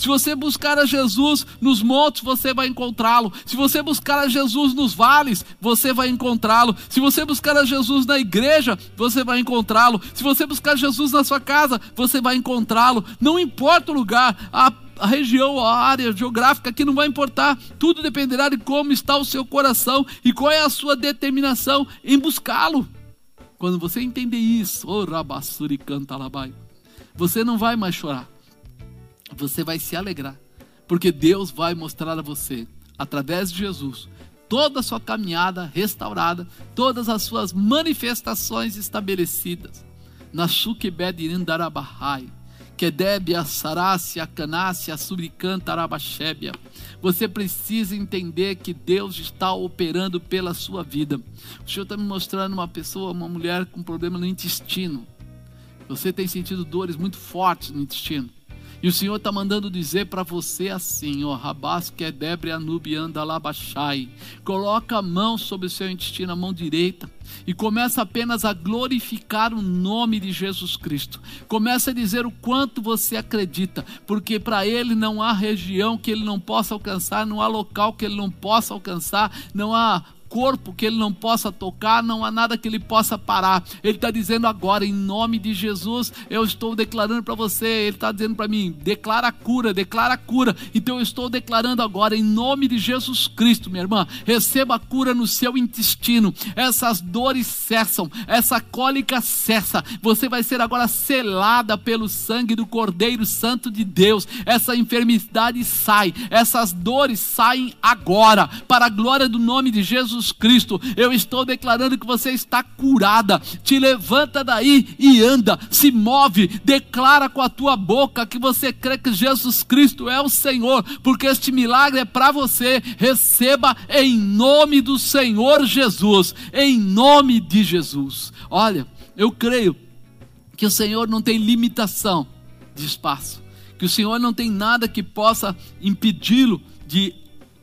Se você buscar a Jesus nos montes, você vai encontrá-lo. Se você buscar a Jesus nos vales, você vai encontrá-lo. Se você buscar a Jesus na igreja, você vai encontrá-lo. Se você buscar Jesus na sua casa, você vai encontrá-lo. Não importa o lugar, a a região, a área geográfica que não vai importar, tudo dependerá de como está o seu coração e qual é a sua determinação em buscá-lo. Quando você entender isso, oh, rabassuri canta labai, você não vai mais chorar você vai se alegrar, porque Deus vai mostrar a você, através de Jesus, toda a sua caminhada restaurada, todas as suas manifestações estabelecidas. Na Shukebedirindarabahai, Kedebia, Sarácia, Canácia, Arabachébia. Você precisa entender que Deus está operando pela sua vida. O Senhor está me mostrando uma pessoa, uma mulher com problema no intestino. Você tem sentido dores muito fortes no intestino. E o Senhor está mandando dizer para você assim, ó, Rabas Kedebre Anubi Andalabashai. Coloca a mão sobre o seu intestino, a mão direita, e começa apenas a glorificar o nome de Jesus Cristo. Começa a dizer o quanto você acredita, porque para ele não há região que ele não possa alcançar, não há local que ele não possa alcançar, não há corpo que ele não possa tocar, não há nada que ele possa parar. Ele está dizendo agora, em nome de Jesus, eu estou declarando para você. Ele está dizendo para mim: declara a cura, declara a cura. Então eu estou declarando agora, em nome de Jesus Cristo, minha irmã, receba a cura no seu intestino. Essas dores cessam, essa cólica cessa. Você vai ser agora selada pelo sangue do Cordeiro Santo de Deus. Essa enfermidade sai, essas dores saem agora, para a glória do nome de Jesus Jesus Cristo. Eu estou declarando que você está curada. Te levanta daí e anda, se move, declara com a tua boca que você crê que Jesus Cristo é o Senhor, porque este milagre é para você. Receba em nome do Senhor Jesus, em nome de Jesus. Olha, eu creio que o Senhor não tem limitação de espaço, que o Senhor não tem nada que possa impedi-lo de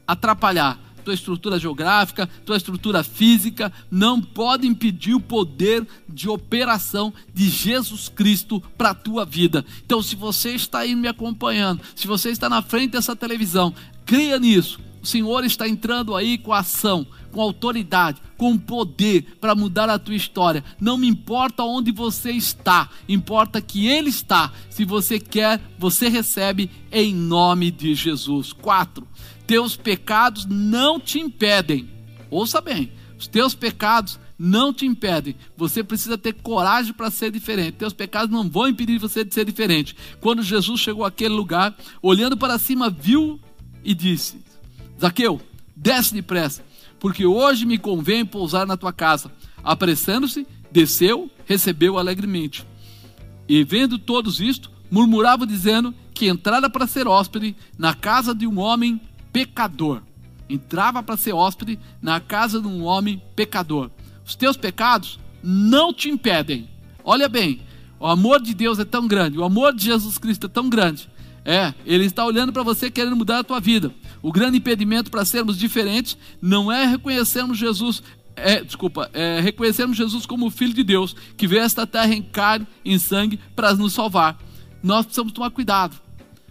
atrapalhar tua estrutura geográfica, tua estrutura física, não pode impedir o poder de operação de Jesus Cristo para a tua vida. Então, se você está aí me acompanhando, se você está na frente dessa televisão, creia nisso. O Senhor está entrando aí com ação, com autoridade, com poder para mudar a tua história. Não me importa onde você está, importa que Ele está. Se você quer, você recebe em nome de Jesus. 4. Teus pecados não te impedem. Ouça bem, os teus pecados não te impedem. Você precisa ter coragem para ser diferente. Teus pecados não vão impedir você de ser diferente. Quando Jesus chegou àquele lugar, olhando para cima, viu e disse: Zaqueu, desce depressa, porque hoje me convém pousar na tua casa. Apressando-se, desceu, recebeu alegremente. E vendo todos isto, murmurava dizendo que entrara para ser hóspede na casa de um homem pecador. Entrava para ser hóspede na casa de um homem pecador. Os teus pecados não te impedem. Olha bem, o amor de Deus é tão grande, o amor de Jesus Cristo é tão grande. É, ele está olhando para você querendo mudar a tua vida. O grande impedimento para sermos diferentes não é reconhecermos Jesus, é, desculpa, é reconhecermos Jesus como o Filho de Deus, que veio a esta terra em carne, em sangue, para nos salvar. Nós precisamos tomar cuidado.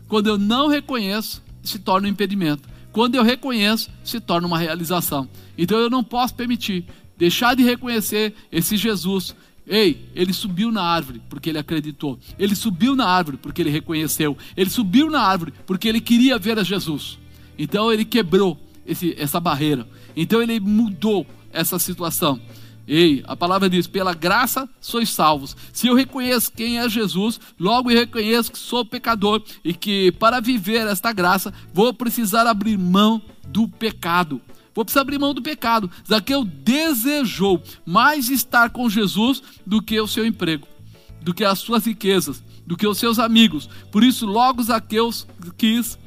Quando eu não reconheço, se torna um impedimento. Quando eu reconheço, se torna uma realização. Então eu não posso permitir deixar de reconhecer esse Jesus Ei, ele subiu na árvore porque ele acreditou. Ele subiu na árvore porque ele reconheceu. Ele subiu na árvore porque ele queria ver a Jesus. Então ele quebrou esse, essa barreira. Então ele mudou essa situação. Ei, a palavra diz: pela graça sois salvos. Se eu reconheço quem é Jesus, logo eu reconheço que sou pecador e que para viver esta graça vou precisar abrir mão do pecado. Vou precisar abrir mão do pecado. Zaqueu desejou mais estar com Jesus do que o seu emprego, do que as suas riquezas, do que os seus amigos. Por isso, logo Zaqueu quis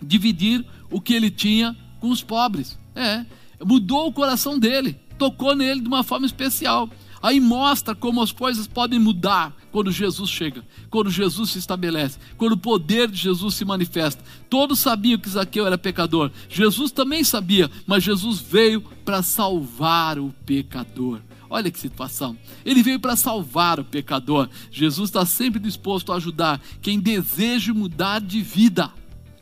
dividir o que ele tinha com os pobres. É, mudou o coração dele, tocou nele de uma forma especial. Aí mostra como as coisas podem mudar quando Jesus chega, quando Jesus se estabelece, quando o poder de Jesus se manifesta. Todos sabiam que Zaqueu era pecador. Jesus também sabia, mas Jesus veio para salvar o pecador. Olha que situação. Ele veio para salvar o pecador. Jesus está sempre disposto a ajudar quem deseja mudar de vida.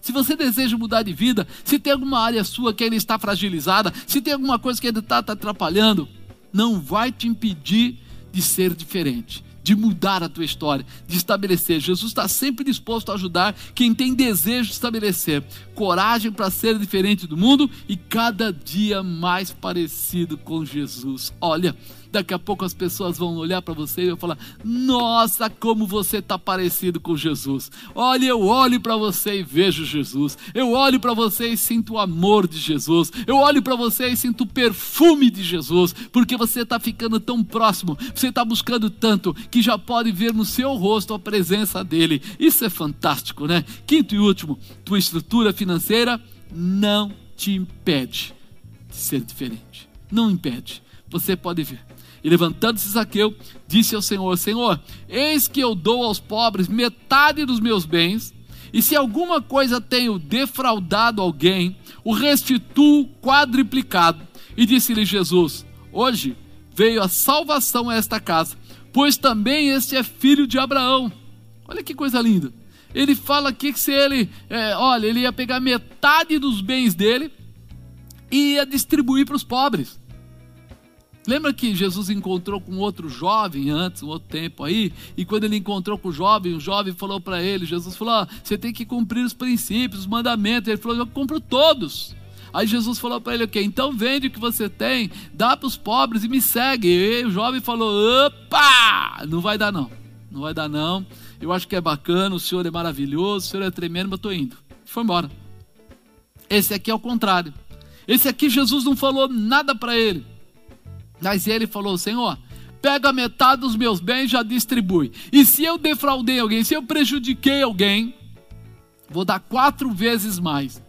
Se você deseja mudar de vida, se tem alguma área sua que ainda está fragilizada, se tem alguma coisa que ainda está te atrapalhando, não vai te impedir de ser diferente de mudar a tua história, de estabelecer. Jesus está sempre disposto a ajudar quem tem desejo de estabelecer coragem para ser diferente do mundo e cada dia mais parecido com Jesus. Olha, Daqui a pouco as pessoas vão olhar para você e vão falar: Nossa, como você está parecido com Jesus. Olha, eu olho para você e vejo Jesus. Eu olho para você e sinto o amor de Jesus. Eu olho para você e sinto o perfume de Jesus, porque você está ficando tão próximo, você está buscando tanto que já pode ver no seu rosto a presença dele. Isso é fantástico, né? Quinto e último, tua estrutura financeira não te impede de ser diferente. Não impede. Você pode ver. E levantando-se Zaqueu, disse ao Senhor: Senhor, eis que eu dou aos pobres metade dos meus bens, e se alguma coisa tenho defraudado alguém, o restituo quadriplicado. E disse-lhe Jesus: Hoje veio a salvação a esta casa, pois também este é filho de Abraão. Olha que coisa linda. Ele fala aqui que se ele, é, olha, ele ia pegar metade dos bens dele e ia distribuir para os pobres. Lembra que Jesus encontrou com outro jovem antes, um outro tempo aí, e quando ele encontrou com o jovem, o jovem falou para ele, Jesus falou: ah, você tem que cumprir os princípios, os mandamentos. Ele falou: eu cumpro todos. Aí Jesus falou para ele: ok, então vende o que você tem, dá para os pobres e me segue. E o jovem falou: opa, não vai dar não, não vai dar não. Eu acho que é bacana, o senhor é maravilhoso, o senhor é tremendo, mas eu indo. Foi embora. Esse aqui é o contrário. Esse aqui Jesus não falou nada para ele. Mas ele falou: Senhor, pega metade dos meus bens e já distribui. E se eu defraudei alguém, se eu prejudiquei alguém, vou dar quatro vezes mais.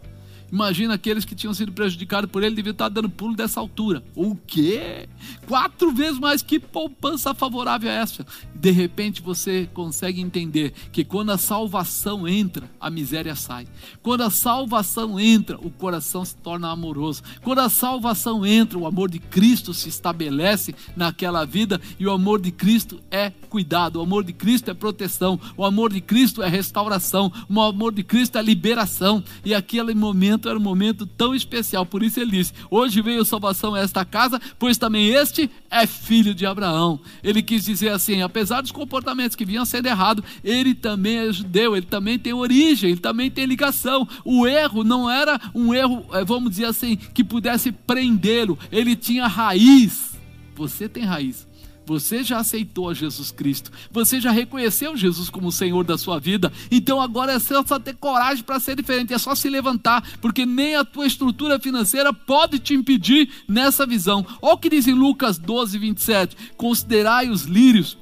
Imagina aqueles que tinham sido prejudicados por ele, deviam estar dando pulo dessa altura. O quê? Quatro vezes mais que poupança favorável a essa. De repente você consegue entender que quando a salvação entra, a miséria sai. Quando a salvação entra, o coração se torna amoroso. Quando a salvação entra, o amor de Cristo se estabelece naquela vida e o amor de Cristo é cuidado, o amor de Cristo é proteção, o amor de Cristo é restauração, o amor de Cristo é liberação. E aquele momento era um momento tão especial, por isso ele disse: Hoje veio salvação a esta casa, pois também este é filho de Abraão. Ele quis dizer assim: apesar dos comportamentos que vinham sendo errados, ele também é judeu, ele também tem origem, ele também tem ligação. O erro não era um erro, eh, vamos dizer assim, que pudesse prendê-lo, ele tinha raiz. Você tem raiz. Você já aceitou a Jesus Cristo. Você já reconheceu Jesus como o Senhor da sua vida. Então agora é só ter coragem para ser diferente. É só se levantar, porque nem a tua estrutura financeira pode te impedir nessa visão. Olha o que diz em Lucas 12, 27. Considerai os lírios,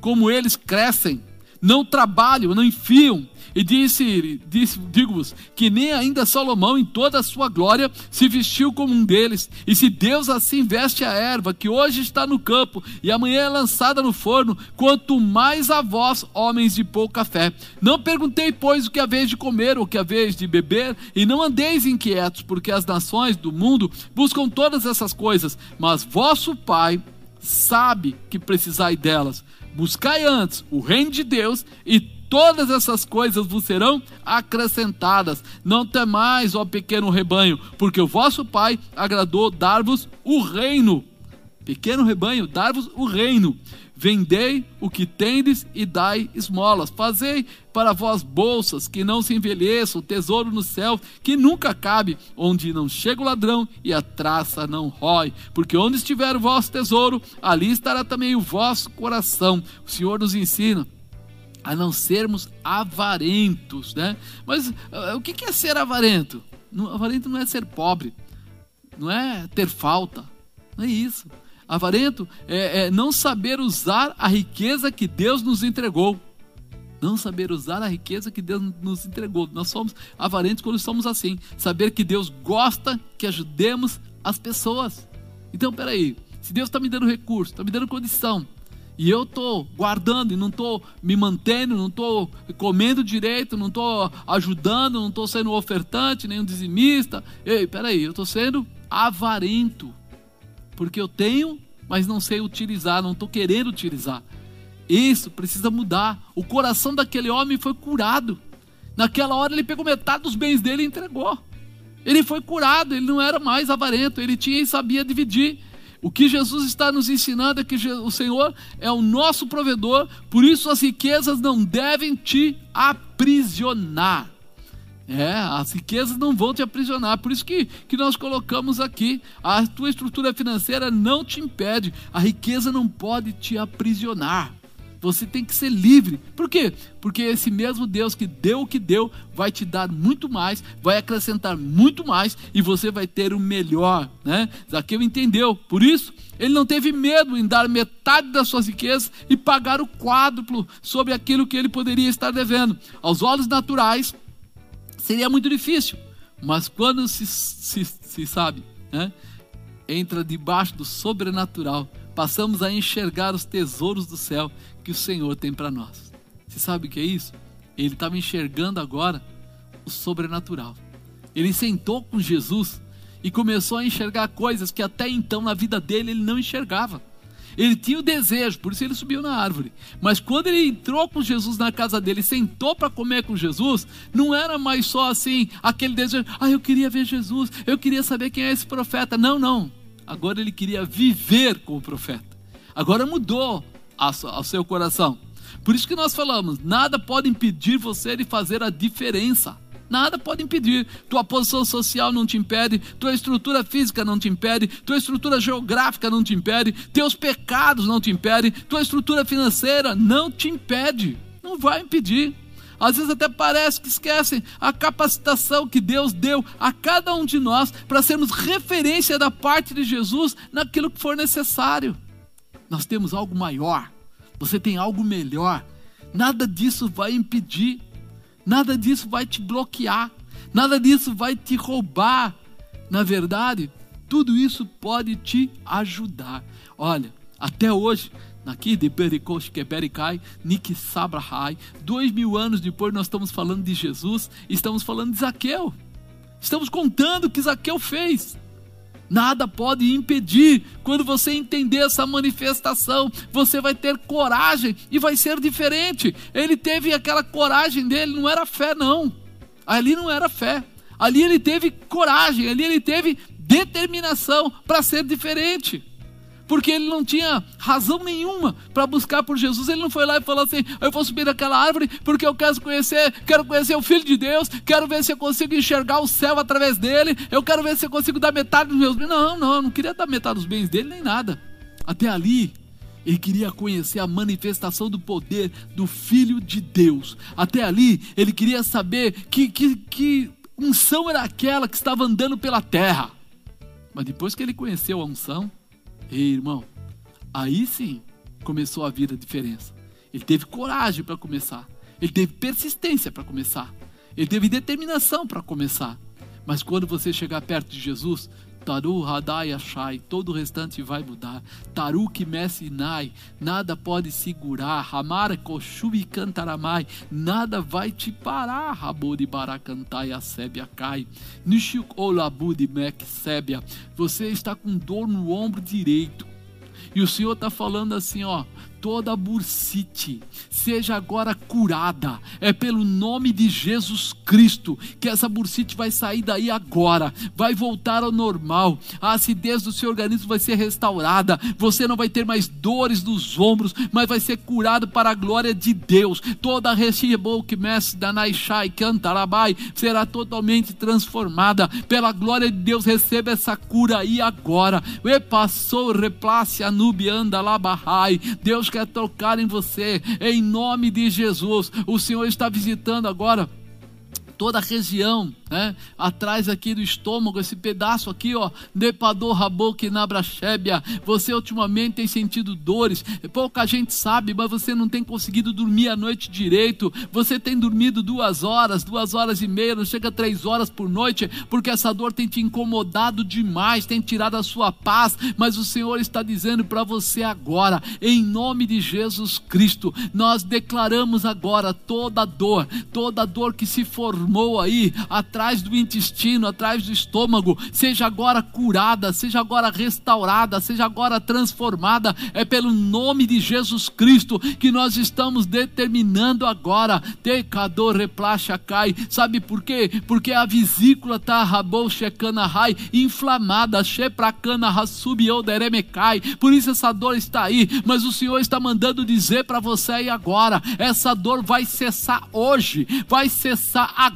como eles crescem. Não trabalham, não enfiam e disse, disse digo-vos, que nem ainda Salomão, em toda a sua glória, se vestiu como um deles. E se Deus assim veste a erva, que hoje está no campo e amanhã é lançada no forno, quanto mais a vós, homens de pouca fé. Não perguntei, pois, o que haveis de comer ou o que haveis de beber, e não andeis inquietos, porque as nações do mundo buscam todas essas coisas, mas vosso Pai sabe que precisai delas. Buscai antes o reino de Deus e todas essas coisas vos serão acrescentadas. Não temais, ó pequeno rebanho, porque o vosso Pai agradou dar-vos o reino. Pequeno rebanho, dar-vos o reino. Vendei o que tendes e dai esmolas. Fazei para vós bolsas que não se envelheçam, tesouro no céu que nunca cabe, onde não chega o ladrão e a traça não rói. Porque onde estiver o vosso tesouro, ali estará também o vosso coração. O Senhor nos ensina a não sermos avarentos, né? Mas uh, o que é ser avarento? Avarento não é ser pobre, não é ter falta, não é isso. Avarento é, é não saber usar a riqueza que Deus nos entregou. Não saber usar a riqueza que Deus nos entregou. Nós somos avarentos quando somos assim. Saber que Deus gosta que ajudemos as pessoas. Então, peraí. Se Deus está me dando recurso, está me dando condição, e eu estou guardando e não estou me mantendo, não estou comendo direito, não estou ajudando, não estou sendo ofertante, nem um dizimista. Ei, peraí, eu estou sendo avarento. Porque eu tenho, mas não sei utilizar, não estou querendo utilizar. Isso precisa mudar. O coração daquele homem foi curado. Naquela hora ele pegou metade dos bens dele e entregou. Ele foi curado, ele não era mais avarento, ele tinha e sabia dividir. O que Jesus está nos ensinando é que o Senhor é o nosso provedor, por isso as riquezas não devem te aprisionar. É, as riquezas não vão te aprisionar. Por isso que, que nós colocamos aqui: a tua estrutura financeira não te impede, a riqueza não pode te aprisionar. Você tem que ser livre. Por quê? Porque esse mesmo Deus que deu o que deu vai te dar muito mais, vai acrescentar muito mais e você vai ter o melhor, né? Zaqueu entendeu. Por isso, ele não teve medo em dar metade das suas riquezas e pagar o quádruplo sobre aquilo que ele poderia estar devendo. Aos olhos naturais, seria muito difícil, mas quando se, se, se sabe, né? entra debaixo do sobrenatural, passamos a enxergar os tesouros do céu que o Senhor tem para nós. Você sabe o que é isso? Ele estava enxergando agora o sobrenatural. Ele sentou com Jesus e começou a enxergar coisas que até então na vida dele ele não enxergava. Ele tinha o desejo, por isso ele subiu na árvore. Mas quando ele entrou com Jesus na casa dele, sentou para comer com Jesus, não era mais só assim, aquele desejo, ah, eu queria ver Jesus, eu queria saber quem é esse profeta. Não, não. Agora ele queria viver com o profeta. Agora mudou ao seu coração. Por isso que nós falamos: nada pode impedir você de fazer a diferença. Nada pode impedir. Tua posição social não te impede, tua estrutura física não te impede, tua estrutura geográfica não te impede, teus pecados não te impedem, tua estrutura financeira não te impede. Não vai impedir. Às vezes até parece que esquecem a capacitação que Deus deu a cada um de nós para sermos referência da parte de Jesus naquilo que for necessário. Nós temos algo maior, você tem algo melhor. Nada disso vai impedir, nada disso vai te bloquear, Nada disso vai te roubar. Na verdade, tudo isso pode te ajudar. Olha, até hoje, aqui de Berikosh Keberikai, Nik Sabrahai, dois mil anos depois nós estamos falando de Jesus, estamos falando de Zaqueu. Estamos contando o que Zaqueu fez. Nada pode impedir. Quando você entender essa manifestação, você vai ter coragem e vai ser diferente. Ele teve aquela coragem dele, não era fé, não. Ali não era fé. Ali ele teve coragem, ali ele teve determinação para ser diferente. Porque ele não tinha razão nenhuma para buscar por Jesus. Ele não foi lá e falou assim: Eu vou subir naquela árvore porque eu quero conhecer, quero conhecer o Filho de Deus, quero ver se eu consigo enxergar o céu através dele, eu quero ver se eu consigo dar metade dos meus bens. Não, não, eu não queria dar metade dos bens dele nem nada. Até ali, ele queria conhecer a manifestação do poder do Filho de Deus. Até ali, ele queria saber que, que, que unção era aquela que estava andando pela terra. Mas depois que ele conheceu a unção, ei, irmão, aí sim começou a vir a diferença. Ele teve coragem para começar. Ele teve persistência para começar. Ele teve determinação para começar. Mas quando você chegar perto de Jesus, Taru Hadai Ashai, todo o restante vai mudar. Taru Kimesinai, nada pode segurar. Hamara Koshubi Cantaramai, nada vai te parar. Rabodi Barakantai Asebia Kai. Nishuk Olabudi Mek Sebia, você está com dor no ombro direito. E o Senhor está falando assim, ó, toda bursite seja agora curada. É pelo nome de Jesus Cristo que essa bursite vai sair daí agora, vai voltar ao normal. A acidez do seu organismo vai ser restaurada. Você não vai ter mais dores nos ombros, mas vai ser curado para a glória de Deus. Toda a que mestre da Naishai Cantarabai será totalmente transformada pela glória de Deus. Receba essa cura aí agora. E passou replace anubianda labahai. Deus quer tocar em você, em nome de Jesus. O Senhor está visitando agora toda a região né? Atrás aqui do estômago, esse pedaço aqui, ó, Nepador Raboque Nabrachébia. Você ultimamente tem sentido dores. Pouca gente sabe, mas você não tem conseguido dormir a noite direito. Você tem dormido duas horas, duas horas e meia, não chega três horas por noite, porque essa dor tem te incomodado demais, tem tirado a sua paz. Mas o Senhor está dizendo para você agora, em nome de Jesus Cristo, nós declaramos agora toda dor, toda dor que se formou aí atrás do intestino, atrás do estômago, seja agora curada, seja agora restaurada, seja agora transformada. É pelo nome de Jesus Cristo que nós estamos determinando agora. Tecador replacha cai. Sabe por quê? Porque a vesícula tá rabou rai inflamada, shepracana rasubiou deremecai. Por isso essa dor está aí, mas o Senhor está mandando dizer para você aí agora, essa dor vai cessar hoje, vai cessar agora,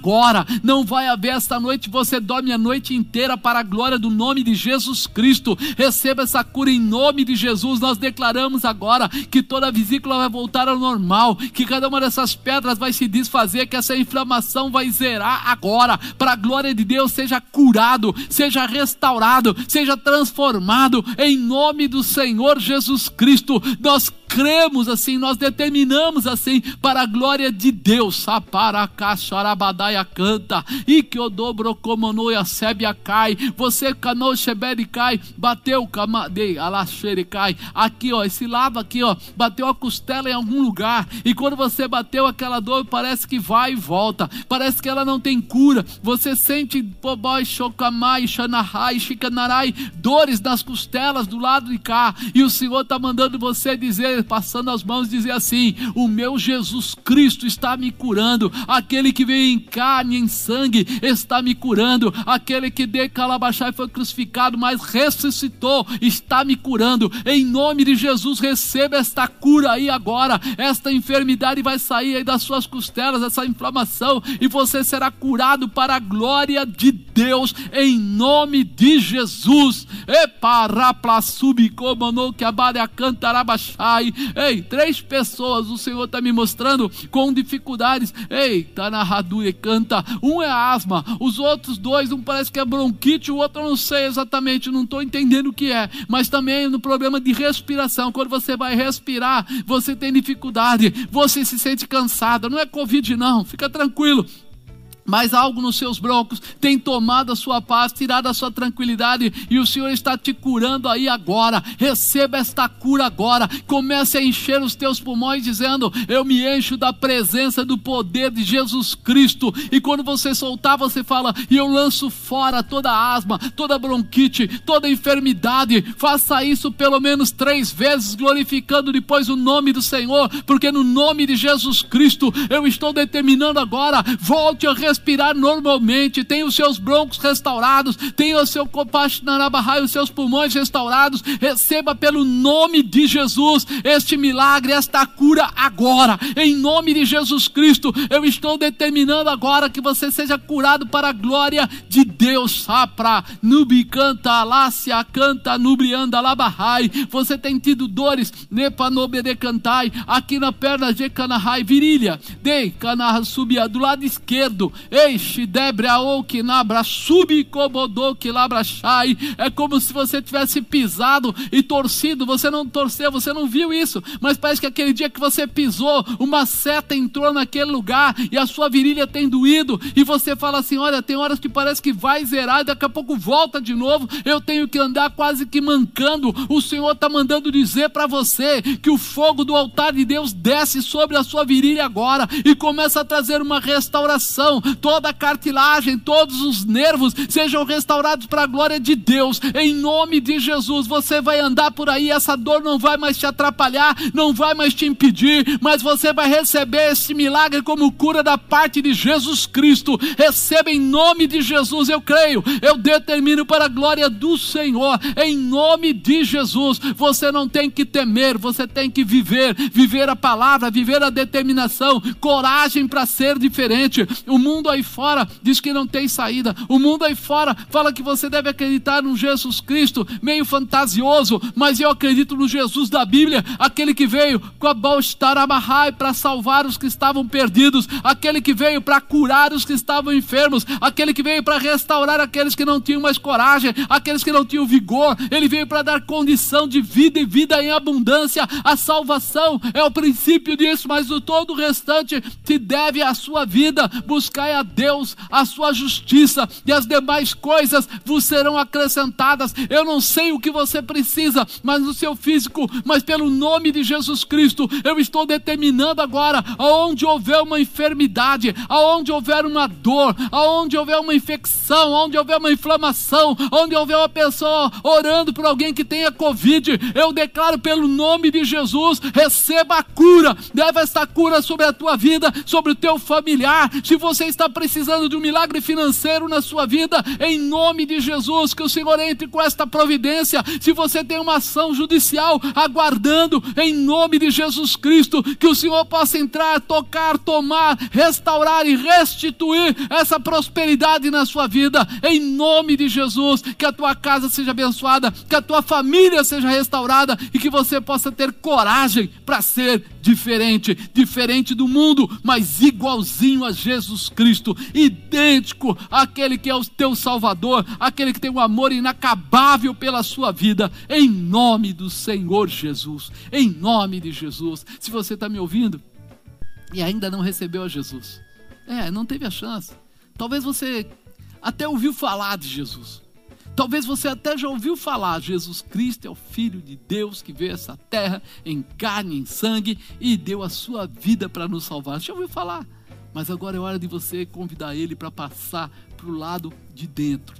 não vai haver esta noite, você dorme a noite inteira para a glória do nome de Jesus Cristo. Receba essa cura em nome de Jesus. Nós declaramos agora que toda a vesícula vai voltar ao normal, que cada uma dessas pedras vai se desfazer, que essa inflamação vai zerar agora. Para a glória de Deus, seja curado, seja restaurado, seja transformado em nome do Senhor Jesus Cristo. Nós cremos assim, nós determinamos assim, para a glória de Deus. Saparacacharabadaia canta, e que o dobro comonoia sebia cai, você canou cai, bateu camadei, cai. Aqui ó, esse lado aqui ó, bateu a costela em algum lugar, e quando você bateu aquela dor, parece que vai e volta, parece que ela não tem cura. Você sente poboi, chocamai, xanahai, chicanarai, dores nas costelas do lado de cá, e o Senhor está mandando você dizer passando as mãos dizer assim: O meu Jesus Cristo está me curando, aquele que veio em carne em sangue está me curando, aquele que de Calabachai foi crucificado, mas ressuscitou, está me curando. Em nome de Jesus, receba esta cura aí agora. Esta enfermidade vai sair aí das suas costelas, essa inflamação, e você será curado para a glória de Deus, em nome de Jesus. Cantarabachai Ei, três pessoas o Senhor está me mostrando com dificuldades. Ei, tá na e Um é asma, os outros dois, um parece que é bronquite, o outro eu não sei exatamente, não estou entendendo o que é. Mas também no problema de respiração, quando você vai respirar, você tem dificuldade, você se sente cansado. Não é Covid, não, fica tranquilo mas algo nos seus broncos tem tomado a sua paz, tirado a sua tranquilidade, e o Senhor está te curando aí agora. Receba esta cura agora. Comece a encher os teus pulmões, dizendo: Eu me encho da presença do poder de Jesus Cristo. E quando você soltar, você fala: E eu lanço fora toda asma, toda bronquite, toda enfermidade. Faça isso pelo menos três vezes, glorificando depois o nome do Senhor, porque no nome de Jesus Cristo eu estou determinando agora. Volte a respirar normalmente, tenha os seus broncos restaurados, tenha o seu e os seus pulmões restaurados, receba pelo nome de Jesus este milagre, esta cura agora, em nome de Jesus Cristo. Eu estou determinando agora que você seja curado para a glória de Deus. Sapra, nubi canta, lácia canta, nubrianda labahai. Você tem tido dores, nepa de cantai, aqui na perna de canahai, virilha, de canahai subia do lado esquerdo, Eixe debra que nabra subi cobodô que labra shai. É como se você tivesse pisado e torcido. Você não torceu, você não viu isso. Mas parece que aquele dia que você pisou, uma seta entrou naquele lugar e a sua virilha tem doído. E você fala assim: olha, tem horas que parece que vai zerar e daqui a pouco volta de novo. Eu tenho que andar quase que mancando. O Senhor está mandando dizer para você que o fogo do altar de Deus desce sobre a sua virilha agora e começa a trazer uma restauração toda a cartilagem, todos os nervos sejam restaurados para a glória de Deus. Em nome de Jesus, você vai andar por aí, essa dor não vai mais te atrapalhar, não vai mais te impedir, mas você vai receber esse milagre como cura da parte de Jesus Cristo. Receba em nome de Jesus, eu creio, eu determino para a glória do Senhor, em nome de Jesus. Você não tem que temer, você tem que viver, viver a palavra, viver a determinação, coragem para ser diferente. O mundo aí fora diz que não tem saída. O mundo aí fora fala que você deve acreditar no Jesus Cristo, meio fantasioso, mas eu acredito no Jesus da Bíblia, aquele que veio com a Baustarabahai para salvar os que estavam perdidos, aquele que veio para curar os que estavam enfermos, aquele que veio para restaurar aqueles que não tinham mais coragem, aqueles que não tinham vigor. Ele veio para dar condição de vida e vida em abundância. A salvação é o princípio disso, mas o todo o restante se deve à sua vida. Buscai a Deus a sua justiça e as demais coisas vos serão acrescentadas. Eu não sei o que você precisa, mas no seu físico, mas pelo nome de Jesus Cristo, eu estou determinando agora, aonde houver uma enfermidade, aonde houver uma dor, aonde houver uma infecção, aonde houver uma inflamação, onde houver uma pessoa orando por alguém que tenha Covid, eu declaro pelo nome de Jesus, receba a cura, leva esta cura sobre a tua vida, sobre o teu familiar. Se você está precisando de um milagre financeiro na sua vida, em nome de Jesus, que o Senhor entre com esta providência. Se você tem uma ação judicial aguardando, em nome de Jesus Cristo, que o Senhor possa entrar, tocar, tomar, restaurar e restituir essa prosperidade na sua vida, em nome de Jesus, que a tua casa seja abençoada, que a tua família seja restaurada e que você possa ter coragem para ser diferente, diferente do mundo, mas igualzinho a Jesus Cristo, idêntico àquele que é o teu Salvador, aquele que tem um amor inacabável pela sua vida, em nome do Senhor Jesus, em nome de Jesus. Se você está me ouvindo e ainda não recebeu a Jesus, é, não teve a chance. Talvez você até ouviu falar de Jesus. Talvez você até já ouviu falar: Jesus Cristo é o Filho de Deus que veio a essa terra em carne, em sangue e deu a sua vida para nos salvar. Já ouviu falar? Mas agora é hora de você convidar ele para passar para o lado de dentro.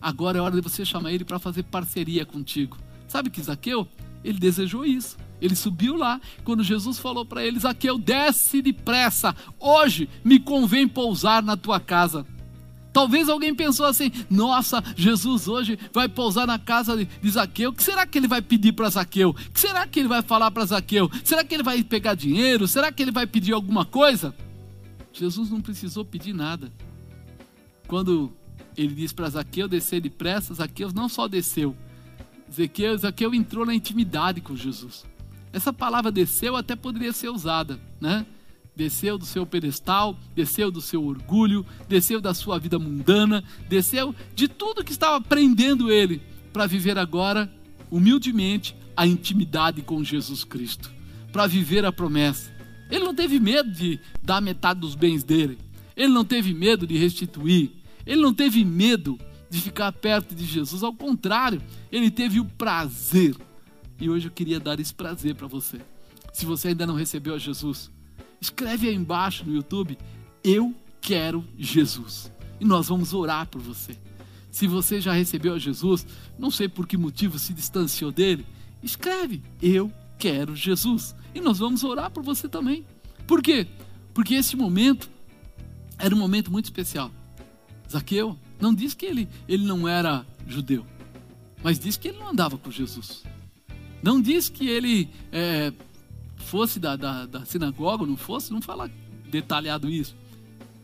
Agora é hora de você chamar ele para fazer parceria contigo. Sabe que Zaqueu? Ele desejou isso. Ele subiu lá, quando Jesus falou para ele: Zaqueu, desce depressa, hoje me convém pousar na tua casa. Talvez alguém pensou assim: nossa, Jesus hoje vai pousar na casa de Zaqueu. O que será que ele vai pedir para Zaqueu? O que será que ele vai falar para Zaqueu? Será que ele vai pegar dinheiro? Será que ele vai pedir alguma coisa? Jesus não precisou pedir nada. Quando ele disse para Zaqueu descer depressa, Zaqueu não só desceu, Zaqueu, Zaqueu entrou na intimidade com Jesus. Essa palavra desceu até poderia ser usada, né? Desceu do seu pedestal, desceu do seu orgulho, desceu da sua vida mundana, desceu de tudo que estava prendendo ele para viver agora, humildemente, a intimidade com Jesus Cristo, para viver a promessa. Ele não teve medo de dar metade dos bens dele. ele não teve medo de restituir, ele não teve medo de ficar perto de Jesus, ao contrário, ele teve o prazer. E hoje eu queria dar esse prazer para você. Se você ainda não recebeu a Jesus, escreve aí embaixo no YouTube: Eu quero Jesus. E nós vamos orar por você. Se você já recebeu a Jesus, não sei por que motivo se distanciou dele, escreve: Eu quero Jesus. E nós vamos orar por você também. Por quê? Porque esse momento era um momento muito especial. Zaqueu não diz que ele, ele não era judeu, mas diz que ele não andava com Jesus. Não diz que ele é, fosse da, da, da sinagoga, não fosse, não fala detalhado isso.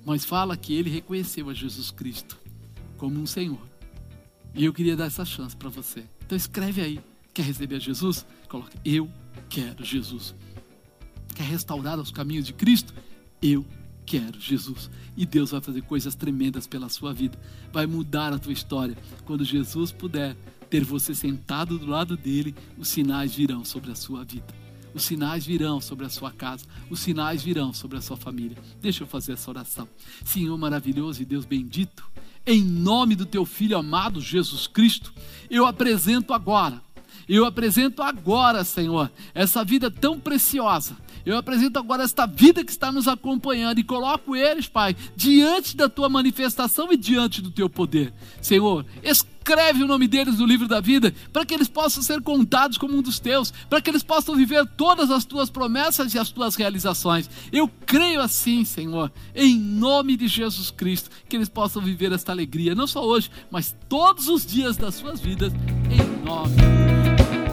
Mas fala que ele reconheceu a Jesus Cristo como um Senhor. E eu queria dar essa chance para você. Então escreve aí. Quer receber Jesus? Coloca, eu quero Jesus. Quer restaurar os caminhos de Cristo? Eu quero Jesus. E Deus vai fazer coisas tremendas pela sua vida. Vai mudar a tua história. Quando Jesus puder ter você sentado do lado dele, os sinais virão sobre a sua vida. Os sinais virão sobre a sua casa, os sinais virão sobre a sua família. Deixa eu fazer essa oração. Senhor maravilhoso e Deus bendito, em nome do teu filho amado Jesus Cristo, eu apresento agora eu apresento agora, Senhor, essa vida tão preciosa. Eu apresento agora esta vida que está nos acompanhando e coloco eles, Pai, diante da tua manifestação e diante do teu poder. Senhor, escreve o nome deles no livro da vida, para que eles possam ser contados como um dos teus, para que eles possam viver todas as tuas promessas e as tuas realizações. Eu creio assim, Senhor, em nome de Jesus Cristo, que eles possam viver esta alegria, não só hoje, mas todos os dias das suas vidas, em nome de